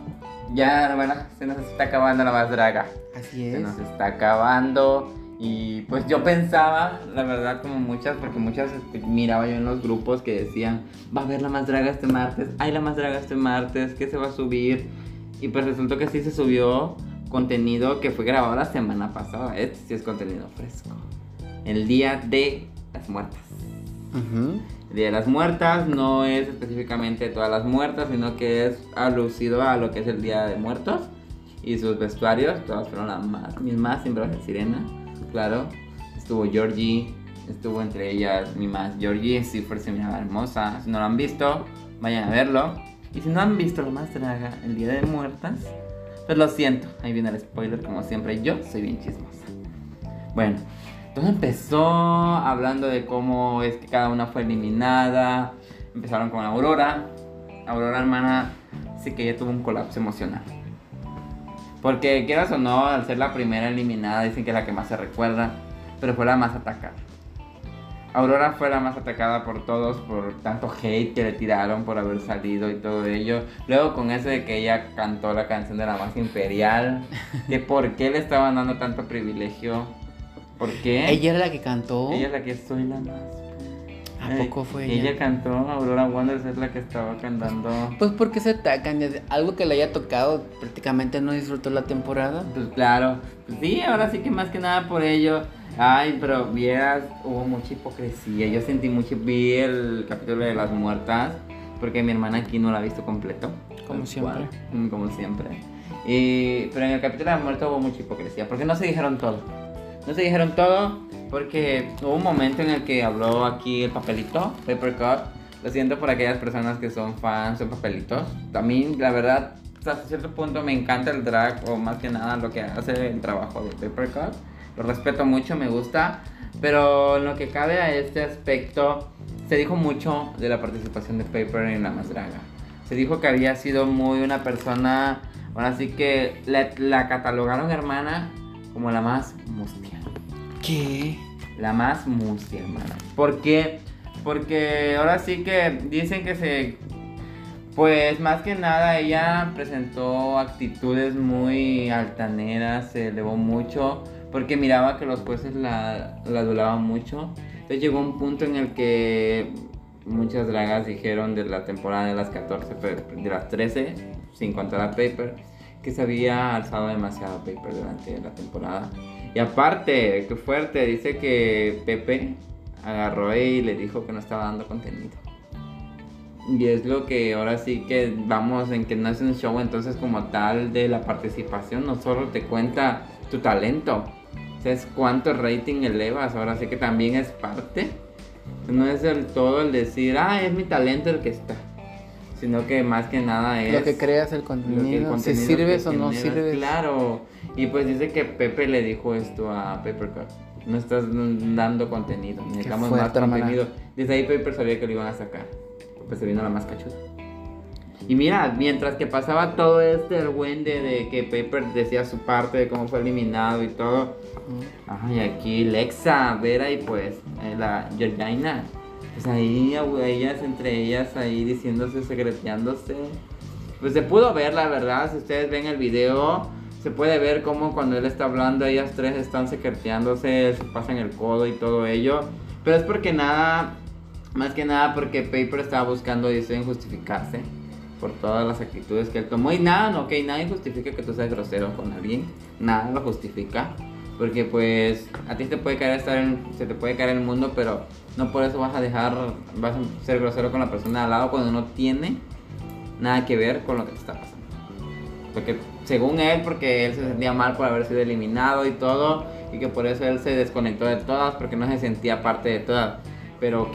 Ya, hermana, se nos está acabando la más draga. Así se es. nos está acabando. Y pues yo pensaba, la verdad, como muchas, porque muchas este, miraba yo en los grupos que decían, va a haber la más draga este martes, hay la más draga este martes, que se va a subir. Y pues resultó que sí se subió contenido que fue grabado la semana pasada. Este sí es contenido fresco. El día de las muertas. Ujú. El Día de las Muertas no es específicamente todas las muertas, sino que es alucido a lo que es el Día de Muertos y sus vestuarios. Todas fueron las más, mismas, sin de sirena, claro. Estuvo Georgie, estuvo entre ellas mi más Georgie, sí fue se miraba hermosa. Si no lo han visto, vayan a verlo. Y si no han visto lo más draga, el Día de Muertas, pues lo siento, ahí viene el spoiler, como siempre, yo soy bien chismosa. Bueno, todo empezó hablando de cómo es que cada una fue eliminada. Empezaron con Aurora. Aurora, hermana, sí que ella tuvo un colapso emocional. Porque quieras o no, al ser la primera eliminada, dicen que es la que más se recuerda, pero fue la más atacada. Aurora fue la más atacada por todos, por tanto hate que le tiraron por haber salido y todo ello. Luego con eso de que ella cantó la canción de la más imperial, que por qué le estaban dando tanto privilegio. ¿Por qué? Ella era la que cantó. Ella es la que soy la más. ¿A poco fue Ella ella? cantó, Aurora Wonders es la que estaba cantando. Pues porque se atacan, algo que le haya tocado, prácticamente no disfrutó la temporada. Pues claro, pues sí, ahora sí que más que nada por ello. Ay, pero vieras, hubo mucha hipocresía. Yo sentí mucho, vi el capítulo de las muertas, porque mi hermana aquí no la ha visto completo. Como siempre. cual, Como siempre. Y, pero en el capítulo de las muertas hubo mucha hipocresía, porque no se dijeron todo. no se dijeron todo porque hubo un momento en el que habló aquí el papelito, Paper Cut. Lo siento por aquellas personas que son fans de papelitos. También, la verdad, hasta cierto punto me encanta el drag o más que nada lo que hace el trabajo de Paper Cut. Lo respeto mucho, me gusta. Pero en lo que cabe a este aspecto, se dijo mucho de la participación de Paper en La Más Draga. Se dijo que había sido muy una persona, ahora sí que la, la catalogaron hermana como la más mustia. ¿Qué? La más mustia, hermana. ¿Por qué? Porque ahora sí que dicen que se... Pues más que nada ella presentó actitudes muy altaneras, se elevó mucho, porque miraba que los jueces la, la adulaban mucho. Entonces llegó un punto en el que muchas dragas dijeron de la temporada de las 14, pero de las 13, sin contar a Paper, que se había alzado demasiado Paper durante la temporada. Y aparte, qué fuerte, dice que Pepe agarró y le dijo que no estaba dando contenido. Y es lo que ahora sí que vamos en que no es un show entonces como tal de la participación, no solo te cuenta tu talento, es cuánto rating elevas, ahora sí que también es parte. No es del todo el decir, ah, es mi talento el que está. Sino que más que nada es... Lo que creas el lo que contenido, el si contenido sirves que o no sirves. Claro. Y pues dice que Pepe le dijo esto a Papercut. No estás dando contenido, necesitamos más contenido. Desde ahí Paper sabía que lo iban a sacar. Pues se vino la más cachuda. Y mira, mientras que pasaba todo este argüende de que Paper decía su parte de cómo fue eliminado y todo, Ay, aquí Lexa, Vera y pues eh, la Georgina. Pues ahí, ellas entre ellas ahí diciéndose, secreteándose. Pues se pudo ver, la verdad, si ustedes ven el video, se puede ver cómo cuando él está hablando, ellas tres están secreteándose, se pasan el codo y todo ello. Pero es porque nada, más que nada porque Paper estaba buscando, dicen, justificarse por todas las actitudes que él tomó. Y nada, no, ok, nadie justifica que tú seas grosero con alguien, nada lo justifica. Porque pues a ti te puede caer estar en, se te puede caer el mundo, pero no por eso vas a dejar, vas a ser grosero con la persona de al lado cuando no tiene nada que ver con lo que te está pasando. Porque según él, porque él se sentía mal por haber sido eliminado y todo, y que por eso él se desconectó de todas, porque no se sentía parte de todas. Pero ok,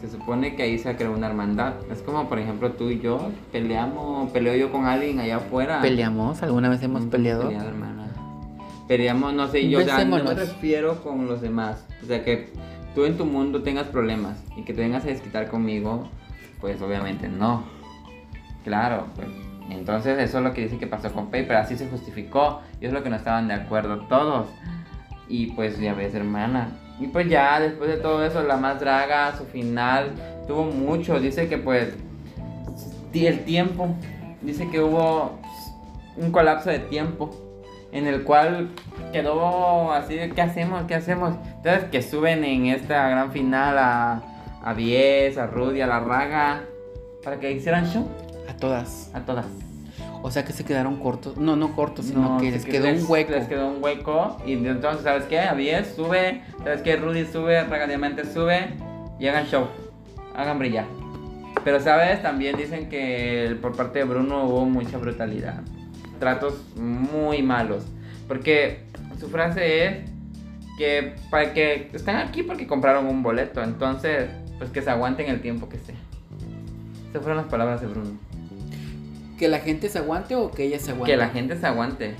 se supone que ahí se creó una hermandad. Es como por ejemplo tú y yo peleamos, peleo yo con alguien allá afuera. ¿Peleamos? ¿Alguna vez hemos Nunca peleado? hermana. Peleamos, no sé, yo o sea, no me refiero con los demás. O sea, que tú en tu mundo tengas problemas y que te vengas a desquitar conmigo, pues obviamente no. Claro, pues. Entonces eso es lo que dice que pasó con Paper, así se justificó. Y es lo que no estaban de acuerdo todos. Y pues ya ves, hermana. Y pues ya después de todo eso, la más draga, su final, tuvo mucho. Dice que pues el tiempo, dice que hubo un colapso de tiempo en el cual quedó así ¿qué hacemos? ¿qué hacemos? Entonces que suben en esta gran final a, a Bies, a Rudy, a la Raga para que hicieran show A todas. a todas. O sea que se quedaron cortos. No, no cortos, sino No, que les quedó- quedó un hueco. Les quedó un hueco. Y entonces, ¿sabes qué? A 10 sube. ¿Sabes qué? Rudy sube, Raga Diamante sube. Y hagan show. Hagan brillar. Pero, ¿sabes? También dicen que por parte de Bruno hubo mucha brutalidad. Tratos muy malos. Porque su frase es que para que están aquí porque compraron un boleto. Entonces, pues que se aguanten el tiempo que sea. Esas fueron las palabras de Bruno. ¿Que la gente se aguante o que ella se aguante? Que la gente se aguante.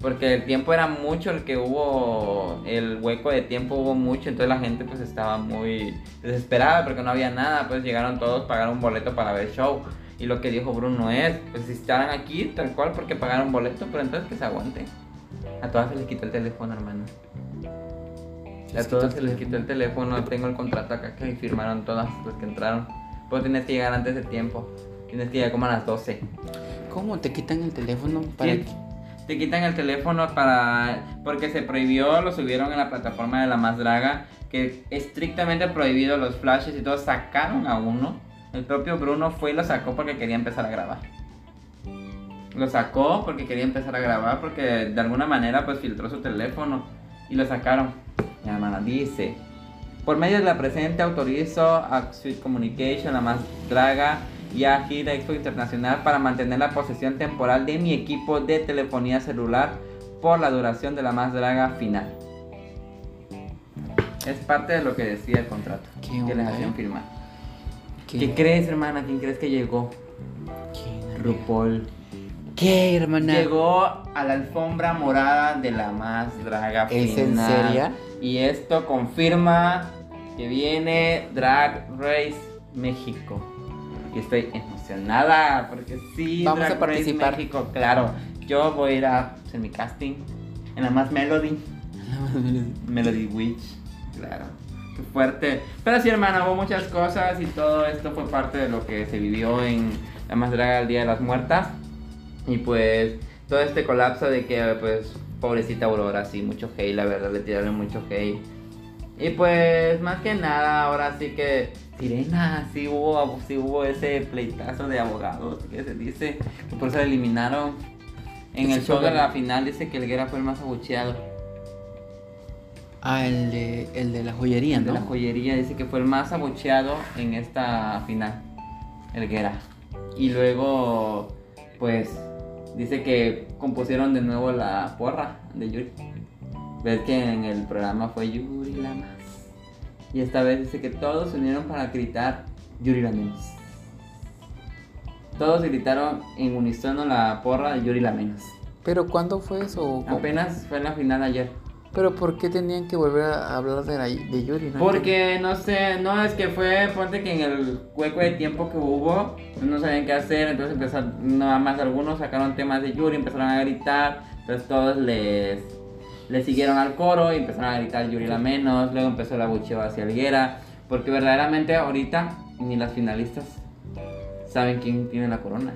Porque el tiempo era mucho el que hubo, el hueco de tiempo hubo mucho, entonces la gente pues estaba muy desesperada porque no había nada, pues llegaron todos, pagaron un boleto para ver show. Y lo que dijo Bruno es, pues si estarán aquí tal cual porque pagaron boleto, pero entonces que se aguanten. A todas se les quitó el teléfono, hermano. A todas el se les quitó el teléfono, tengo el contrato acá que firmaron todas las que entraron. Pues tienes que llegar antes de tiempo. Tienes que llegar como a las 12. ¿Cómo te quitan el teléfono para Sí, Te quitan el teléfono para. Porque se prohibió, lo subieron en la plataforma de la más draga. Que estrictamente prohibido los flashes y todo. Sacaron a uno. El propio Bruno fue y lo sacó porque quería empezar a grabar. Lo sacó porque quería empezar a grabar. Porque de alguna manera pues filtró su teléfono. Y lo sacaron. Mi hermana dice. Por medio de la presente autorizo a Sweet Communication, la más draga, y a Gira Expo Internacional para mantener la posesión temporal de mi equipo de telefonía celular por la duración de la más draga final. Es parte de lo que decía el contrato. ¿Qué que les hacían eh? firmar. ¿Qué? ¿Qué crees, hermana? ¿Quién crees que llegó? ¿Quién? RuPaul. ¿Qué, hermana? Llegó a la alfombra morada de la más draga ¿Es en final. serio? Y esto confirma que viene Drag Race México. Y estoy emocionada porque sí, Vamos Drag a participar. Race México, claro. Yo voy a ir a hacer mi casting en la más Melody. Melody Witch, claro. Qué fuerte. Pero sí, hermana, hubo muchas cosas y todo esto fue parte de lo que se vivió en la más draga el Día de las Muertas. Y pues todo este colapso de que, pues, pobrecita Aurora, sí, mucho hate, la verdad, le tiraron mucho hate. Y pues, más que nada, ahora sí que, Sirena, sí hubo, sí hubo ese pleitazo de abogados que se dice, que por eso la eliminaron. En el show de la final dice que el Guerra fue el más abucheado. Ah, el de, el de la joyería, El de ¿no? la joyería dice que fue el más abucheado en esta final, el Guerra. Y luego, pues, dice que compusieron de nuevo la porra de Yuri. Ves que en el programa fue Yuri la. Y esta vez dice que todos se unieron para gritar Yuri la menos. Todos gritaron en unísono la porra de Yuri la menos. Pero ¿cuándo fue eso? Apenas fue la final ayer. Pero ¿por qué tenían que volver a hablar de, la- de Yuri? No Porque no sé, no es que fue, ponte que en el hueco de tiempo que hubo, no sabían qué hacer, entonces empezaron, nada más algunos sacaron temas de Yuri, empezaron a gritar, entonces todos les, les siguieron al coro y empezaron a gritar Yuri la menos, luego empezó el abucheo hacia Alguera, porque verdaderamente ahorita ni las finalistas saben quién tiene la corona.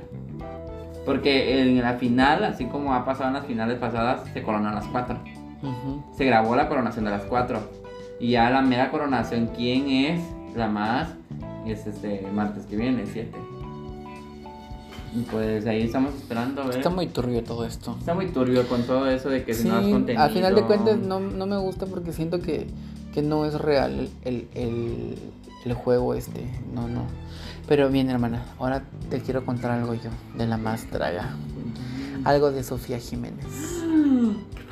Porque en la final, así como ha pasado en las finales pasadas, se coronan las cuatro se grabó la coronación de las cuatro. Y ya la mera coronación, ¿quién es la más? Es este martes que viene, 7. Y pues ahí estamos esperando a ver. Está muy turbio todo esto. Está muy turbio con todo eso de que si no es contenido. al final de cuentas no, no me gusta porque siento que, que no es real el, el, el juego este. No, no. Pero bien, hermana, ahora te quiero contar algo yo de la más draga. Algo de Sofía Jiménez.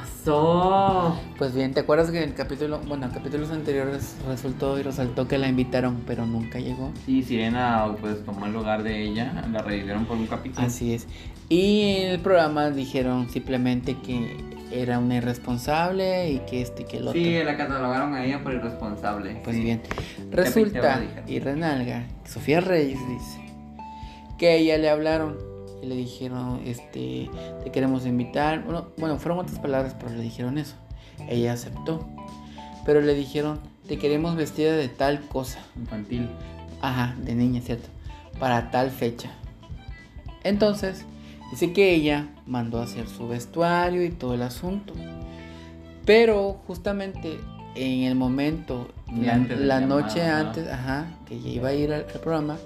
Pues bien, ¿te acuerdas que en el capítulo, bueno, en capítulos anteriores resultó y resaltó que la invitaron, pero nunca llegó? Sí, Sirena pues tomó el lugar de ella, la revivieron por un capítulo. Así es. Y en el programa dijeron simplemente que era una irresponsable y que este y que el otro. Sí, la catalogaron a ella por irresponsable. Pues sí. bien, resulta y renalga, Sofía Reyes dice que a ella le hablaron y le dijeron, este, te queremos invitar. Bueno, bueno, fueron otras palabras, pero le dijeron eso. Ella aceptó, pero le dijeron, te queremos vestida de tal cosa. Infantil. Ajá, de niña, cierto. Para tal fecha. Entonces, dice que ella mandó a hacer su vestuario y todo el asunto. Pero justamente en el momento, la, noche ¿no? antes, ajá, que ella iba a ir al, al programa,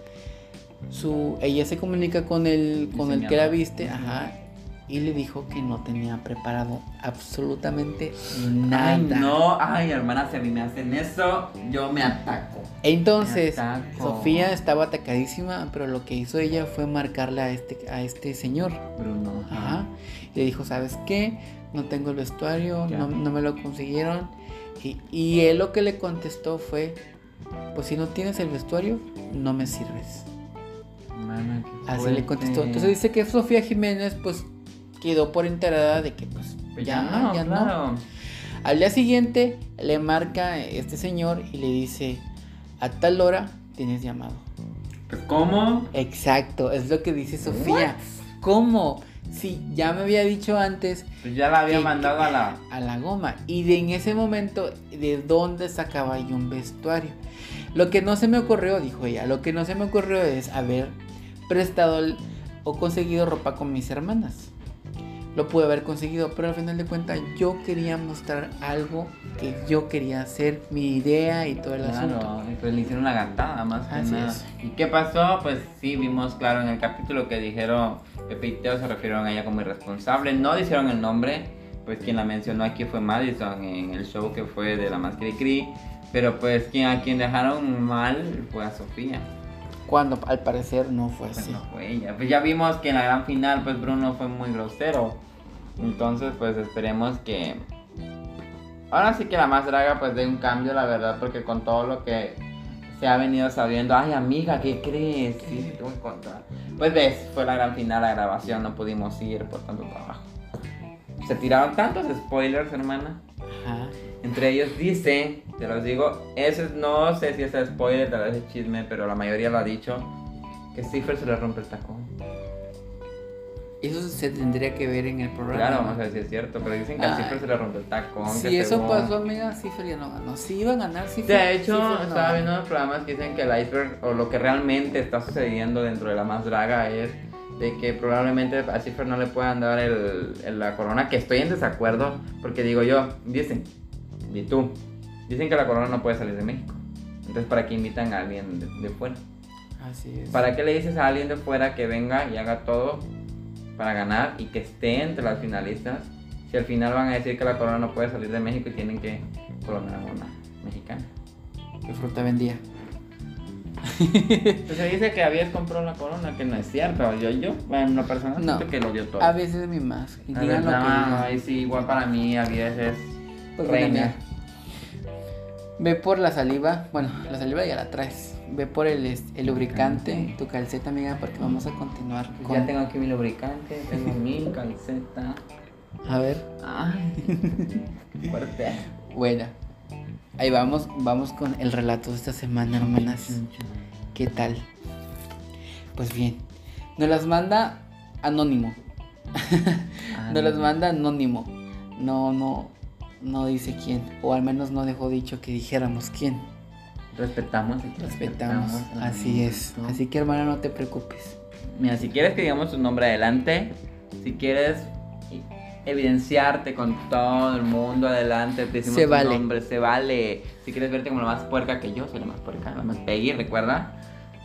su, ella se comunica con el, con el que la viste, ajá, y le dijo que no tenía preparado absolutamente nada. Ay, no, ay, hermana, si a mí me hacen eso, yo me ataco. Entonces, Me ataco. Sofía estaba atacadísima, pero lo que hizo ella fue marcarle a este, a este señor. Bruno. Ajá. Le dijo, ¿sabes qué? No tengo el vestuario, no, no me lo consiguieron. Y, y él lo que le contestó fue, pues si no tienes el vestuario, no me sirves. Hermana, Así le contestó. Entonces dice que Sofía Jiménez, pues quedó por enterada de que, pues, Pues ya, ya, no, ya no. Al día siguiente le marca este señor y le dice, a tal hora tienes llamado. Pues, ¿cómo? Exacto, es lo que dice Sofía. ¿Cómo? Si ya me había dicho antes Pues ya la había que- mandado a la. a la goma. Y de en ese momento, ¿de dónde sacaba yo un vestuario? Lo que no se me ocurrió, dijo ella, lo que no se me ocurrió es haber prestado o conseguido ropa con mis hermanas. Lo pude haber conseguido, pero al final de cuentas yo quería mostrar algo que yo quería hacer, mi idea y todo el asunto. Claro, y pues le hicieron la gatada más que Así nada. es. ¿Y qué pasó? Pues sí, vimos claro en el capítulo que dijeron Pepe y Teo se refirieron a ella como irresponsable. No dijeron el nombre, pues quien la mencionó aquí fue Madison en el show que fue de la Máscara y Cree. Pero pues quien, a quien dejaron mal fue a Sofía. Cuando al parecer no fue Pues así. no fue ella. Pues ya vimos que en la gran final pues Bruno fue muy grosero. Entonces pues esperemos que ahora sí que la más draga pues de un cambio, la verdad, porque con todo lo que se ha venido sabiendo, ay amiga, ¿qué crees? Sí, sí, te voy a contar. Pues ves, fue la gran final, la grabación, no pudimos ir por tanto trabajo. Se tiraron tantos spoilers, hermana. Ajá. Entre ellos dice, te los digo, eso es- no sé si es spoiler, tal vez es chisme, pero la mayoría lo ha dicho, que Cipher se le rompe el tacón. Eso se tendría que ver en el programa. Claro, vamos a ver si es cierto, pero dicen que a Ay. Cipher se le rompe el tacón. Si que eso según- pasó, amiga, Cipher ya no ganó. Si iba a ganar Cipher. De hecho, no estaba viendo unos programas que dicen que el iceberg, o lo que realmente está sucediendo dentro de la más draga es de que probablemente a Cipher no le puedan dar el, el- la corona, que estoy en desacuerdo, porque digo yo, dicen, y tú, dicen que la corona no puede salir de México. Entonces, ¿para qué invitan a alguien de, de fuera? Así es. ¿Para qué le dices a alguien de fuera que venga y haga todo para ganar y que esté entre las finalistas? Si al final van a decir que la corona no puede salir de México y tienen que coronar a una mexicana. ¿Qué fruta vendía? Pues se dice que Avíes compró la corona, que no es cierto. Yo, yo, en lo personal, No. que lo dio todo. A veces mi más. Y A digan lo que no, ahí sí, igual para mí, Avíes es Pues reina. Ve por la saliva. Bueno, la saliva ya la traes. Ve por el, el lubricante, tu calceta, amiga, porque vamos a continuar con. Ya tengo aquí mi lubricante, tengo mi calceta. A ver. Ay, fuerte. Bueno. Ahí vamos, vamos con el relato de esta semana, hermanas. ¿Qué tal? Pues bien. Nos las manda anónimo. Nos las manda anónimo. No, no, no dice quién. O al menos no dejó dicho que dijéramos quién. Respetamos. y Respetamos. respetamos, Así es. Así que hermana, no te preocupes. Mira, si quieres que digamos tu nombre adelante, si quieres evidenciarte con todo el mundo adelante, te decimos Se tu vale. nombre, se vale. Si quieres verte como la más puerca que yo, soy la más puerca, la más Peggy, recuerda.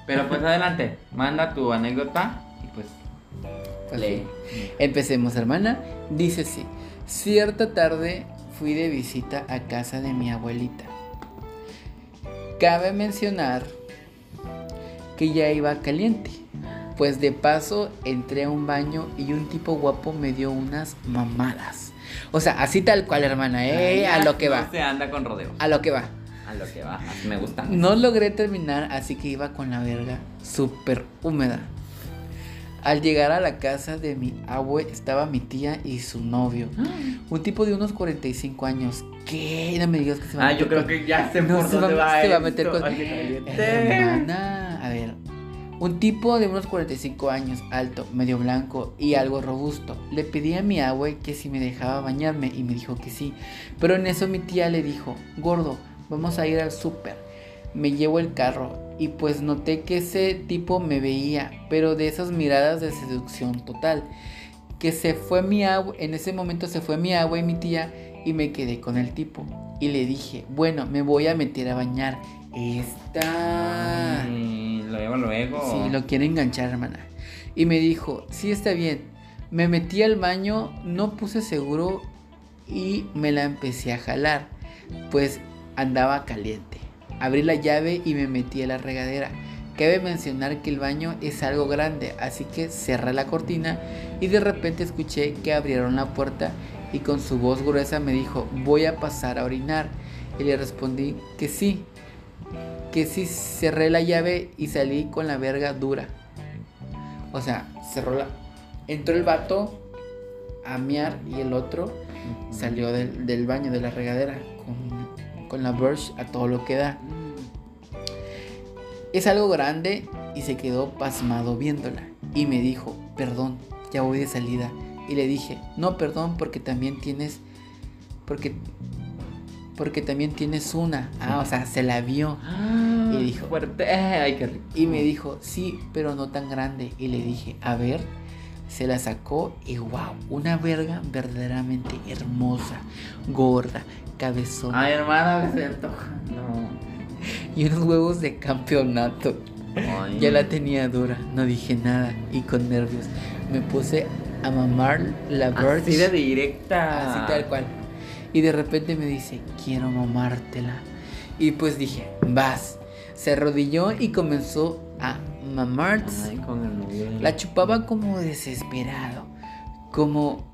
Pero pues adelante, manda tu anécdota y pues Pues lee. Empecemos, hermana. Dice así. Cierta tarde fui de visita a casa de mi abuelita. Cabe mencionar que ya iba caliente. Pues de paso entré a un baño y un tipo guapo me dio unas mamadas. O sea, así tal cual, hermana, ¿eh? A lo que No va. se anda con rodeo. A lo que va. A lo que va. Me gusta. No logré terminar, así que iba con la verga súper húmeda. Al llegar a la casa de mi abue estaba mi tía y su novio. Un tipo de unos 45 años. ¿Qué? No me digas que se va a Ah, yo meter creo con- que ya sé No, por se va- dónde va, se va a meter con- caliente. Hermana, a ver. Un tipo de unos 45 años, alto, medio blanco y algo robusto. Le pedí a mi abue que si me dejaba bañarme y me dijo que sí. Pero en eso mi tía le dijo, gordo, vamos a ir al súper. Me llevo el carro y pues noté que ese tipo me veía, pero de esas miradas de seducción total. Que se fue mi abue, en ese momento se fue mi abue y mi tía y me quedé con el tipo. Y le dije, bueno, me voy a meter a bañar. Esta... Ay, luego, luego. Sí, lo quiere enganchar, hermana. Y me dijo, sí está bien. Me metí al baño, no puse seguro y me la empecé a jalar. Pues andaba caliente. Abrí la llave y me metí a la regadera. Cabe mencionar que el baño es algo grande, así que cerré la cortina y de repente escuché que abrieron la puerta y con su voz gruesa me dijo, voy a pasar a orinar. Y le respondí que sí, que sí cerré la llave y salí con la verga dura. O sea, cerró la... Entró el vato a miar y el otro salió del, del baño, de la regadera, con, con la brush a todo lo que da. Es algo grande y se quedó pasmado viéndola. Y me dijo, perdón, ya voy de salida. Y le dije, no, perdón, porque también tienes... Porque... Porque también tienes una. Ah, o sea, se la vio. Ah, Y dijo- Fuerte. Ay, qué rico. Y me dijo, sí, pero no tan grande. Y le dije, a ver, se la sacó y wow, una verga verdaderamente hermosa, gorda, cabezona Ay, hermana, me se antoja. No. y unos huevos de campeonato. Ay. Ya la tenía dura, no dije nada y con nervios me puse a mamar la birch. Así de directa. Así tal cual. Y de repente me dice, quiero mamártela. Y pues dije, vas. Se arrodilló y comenzó a mamar. Ay, con el novio. La chupaba como desesperado, como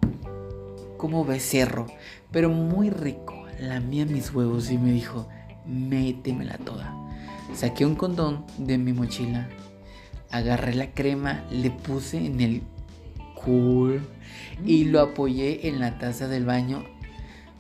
como becerro, pero muy rico. Lamía mis huevos y me dijo, métemela toda. Saqué un condón de mi mochila, agarré la crema, le puse en el cool y lo apoyé en la taza del baño.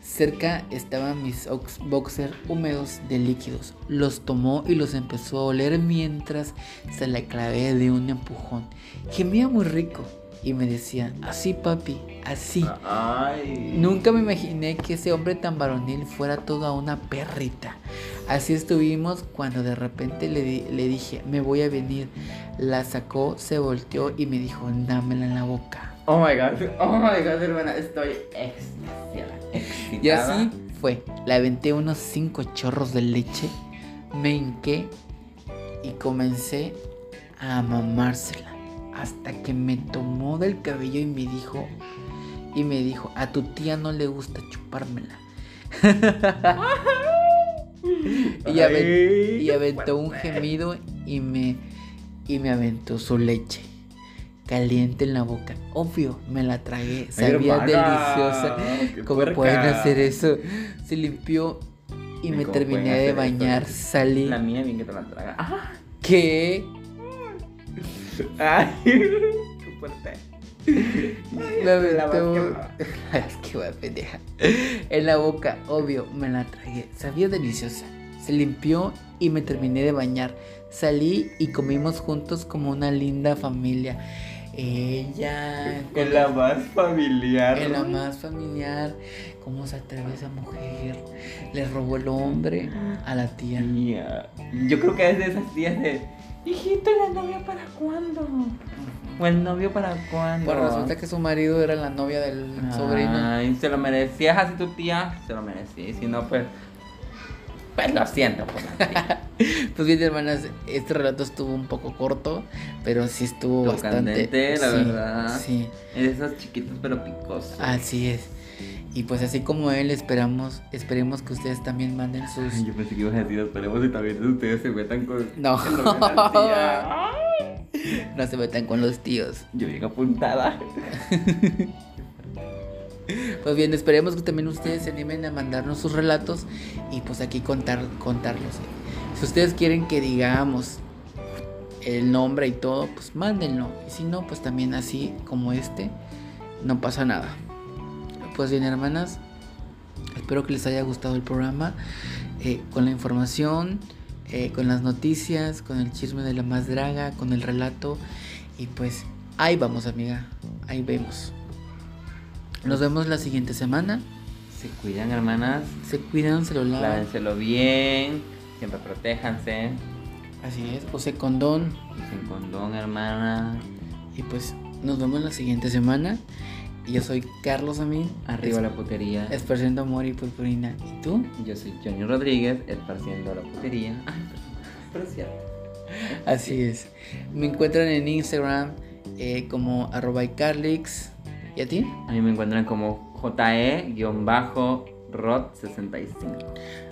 Cerca estaban mis ox- boxers húmedos de líquidos. Los tomó y los empezó a oler mientras se la clavé de un empujón. Gemía muy rico y me decía, así papi, así. Ay. Nunca me imaginé que ese hombre tan varonil fuera toda una perrita. Así estuvimos cuando de repente le, di- le dije, me voy a venir. La sacó, se volteó y me dijo, dámela en la boca. Oh my god, oh my god, hermana, estoy extasiada. Excitada. Y así fue. Le aventé unos cinco chorros de leche, me hinqué y comencé a mamársela. Hasta que me tomó del cabello y me dijo, y me dijo, a tu tía no le gusta chupármela. y, aventó un gemido y me, y me aventó su leche. Caliente en la boca. Obvio, me la tragué. Sabía deliciosa. ¿Cómo pueden hacer eso? Se limpió y me ¿cómo terminé de bañar. Salí. La mía bien que te la traga. Ah. ¿Qué? Ay, qué fuerte. Me la vasca. Es que va pendeja. En la boca, obvio, me la tragué. Sabía deliciosa. Se limpió y me terminé de bañar. Salí y comimos juntos como una linda familia. Ella. En la más familiar. En la más familiar. ¿Cómo se atreve esa mujer? Le robó el hombre a la tía. Tía. Yo creo que es de esas tías de. Hijito, ¿y la novia para cuándo? ¿O el novio para cuándo? Pues resulta que su marido era la novia del sobrino. Ay, se lo merecías así tu tía, se lo merecía. Y si no, pues. Pues lo siento por la tía. Pues bien, hermanas, este relato estuvo un poco corto, pero sí estuvo Estuvo bastante. candente, la sí, verdad. Sí, Es de esos chiquitos pero picosos. así es. Y pues así como él, esperamos, esperemos que ustedes también manden sus. Ay, yo pensé que ibas a decir, esperemos y también ustedes se metan con. No. No se metan con los tíos. Yo bien apuntada. Pues bien, esperemos que también ustedes se animen a mandarnos sus relatos y pues aquí contar, contarlos. Si ustedes quieren que digamos el nombre y todo, pues mándenlo. Y si no, pues también así como este, no pasa nada. Pues bien, hermanas, espero que les haya gustado el programa eh, con la información, eh, con las noticias, con el chisme de la más draga, con el relato. Y pues ahí vamos, amiga. Ahí vemos. Nos vemos la siguiente semana. Se cuidan, hermanas. Se cuidan, se lo lavan. Lávenselo bien. Siempre protéjanse. Así es, use condón. Usen condón, hermana. Y pues nos vemos la siguiente semana. Y yo soy Carlos Amin. Arriba la putería. Esparciendo amor y purpurina. ¿Y tú? Yo soy Johnny Rodríguez, esparciendo la putería. Ay, perdón. Pero es cierto. Así es. Me encuentran en Instagram eh, como arroba iCarlix. ¿Y a ti? A mí me encuentran como JE-Rod65.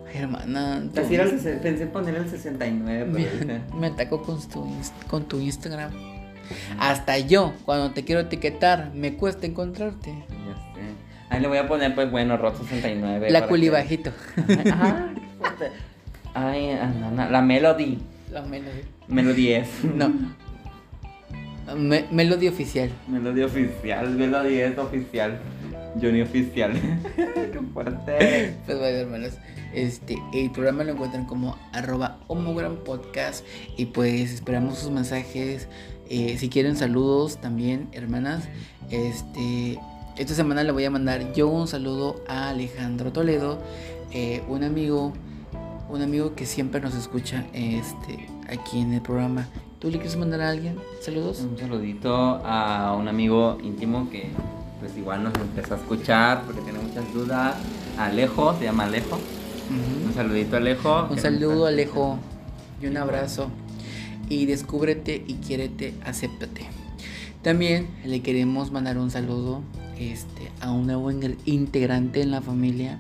Ay, hermana. pensé poner el 69, pero me, me ataco con tu, inst- con tu Instagram. Hasta yo, cuando te quiero etiquetar, me cuesta encontrarte. ya sé. Ahí le voy a poner, pues bueno, Rod69. La para culi que- bajito. Ay, qué fuerte. Ay, no, no, la Melody. La melodía. Melody es. No. Me- melodía oficial. Melody oficial, Melody es oficial. Johnny oficial. qué fuerte. Pues bueno, hermanos. Este, el programa lo encuentran como arroba homogram podcast. Y pues esperamos sus mensajes. Eh, si quieren saludos también, hermanas. Este. Esta semana le voy a mandar yo un saludo a Alejandro Toledo. eh, un amigo. Un amigo que siempre nos escucha este, aquí en el programa. ¿Tú le quieres mandar a alguien? Saludos. Un saludito a un amigo íntimo que pues igual nos empezó a escuchar porque tiene muchas dudas. Alejo, se llama Alejo. Un saludito Alejo. Un saludo, Alejo, y un abrazo. Y descúbrete y quiérete, acéptate. También le queremos mandar un saludo este, a un nuevo integrante en la familia.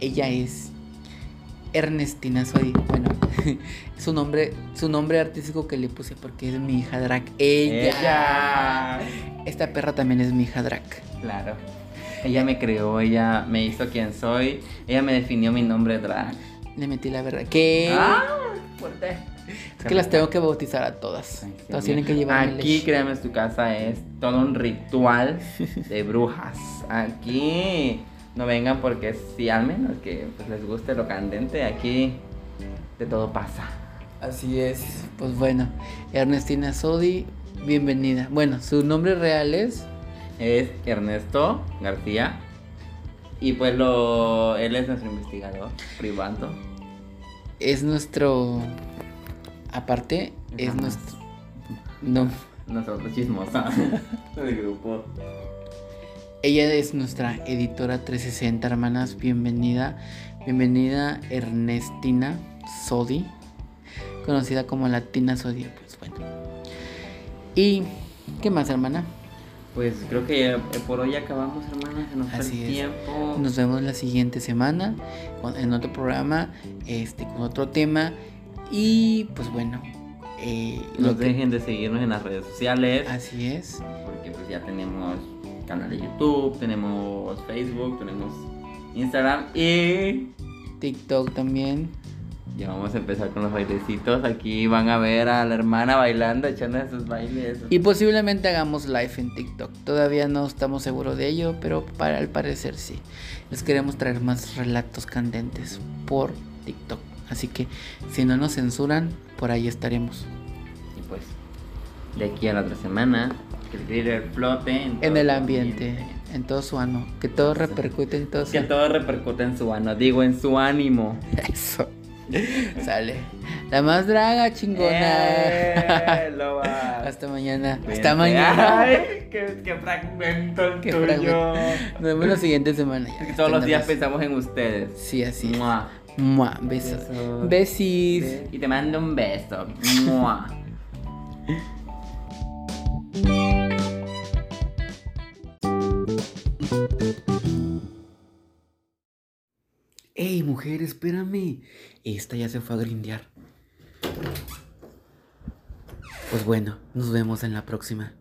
Ella es Ernestina Suadi. Bueno, su nombre, su nombre artístico que le puse porque es mi hija Drac. Ella. Ella. Esta perra también es mi hija Drac. Claro. Ella me creó, ella me hizo quien soy, ella me definió mi nombre drag. Le metí la verdad. ¿Qué? ¡Ah! Fuerte. Es que las tengo que bautizar a todas. Ay, Todas tienen que llevar Aquí, créeme, tu casa es todo un ritual de brujas. Aquí no vengan porque si al menos que pues, les guste lo candente, aquí de todo pasa. Así es. Pues bueno, Ernestina Sodi, bienvenida. Bueno, su nombre real es. Es Ernesto García. Y pues lo, él es nuestro investigador privado. Es nuestro. Aparte, es Jamás. nuestro. No. Nosotros chismosa del grupo. Ella es nuestra editora 360, hermanas. Bienvenida. Bienvenida Ernestina Sodi. Conocida como Latina Sodi. Pues bueno. ¿Y qué más, hermana? Pues creo que eh, por hoy acabamos, hermanas. Se nos fue Así el tiempo. Nos vemos la siguiente semana en otro programa, este, con otro tema. Y pues bueno, eh, No que- dejen de seguirnos en las redes sociales. así es. Porque pues ya tenemos canal de YouTube, tenemos Facebook, tenemos Instagram y TikTok también. ya vamos a empezar con los bailecitos. Aquí van a ver a la hermana bailando, echando sus bailes. Y posiblemente hagamos live en TikTok. Todavía no estamos seguros de ello, pero para al parecer sí. Les queremos traer más relatos candentes por TikTok. Así que si no nos censuran, por ahí estaremos. Y pues de aquí a la otra semana, que el glitter flote en, En el su ambiente, en todo su ano. Que todo repercute en todo su Que todo repercute en su ano, digo en su ánimo. Eso. Sale. La más draga, chingona. Eh. Hasta mañana. Hasta mañana. Ay, qué, qué fragmento el Qué tuyo. fragmento. Nos vemos la siguiente semana. ya. Todos los días más. pensamos en ustedes. Sí, así. es. Mua. Besos. Besos. Besis. Y te mando un beso. Mua. Ey, mujer, espérame. Esta ya se fue a grindear. Pues bueno, nos vemos en la próxima.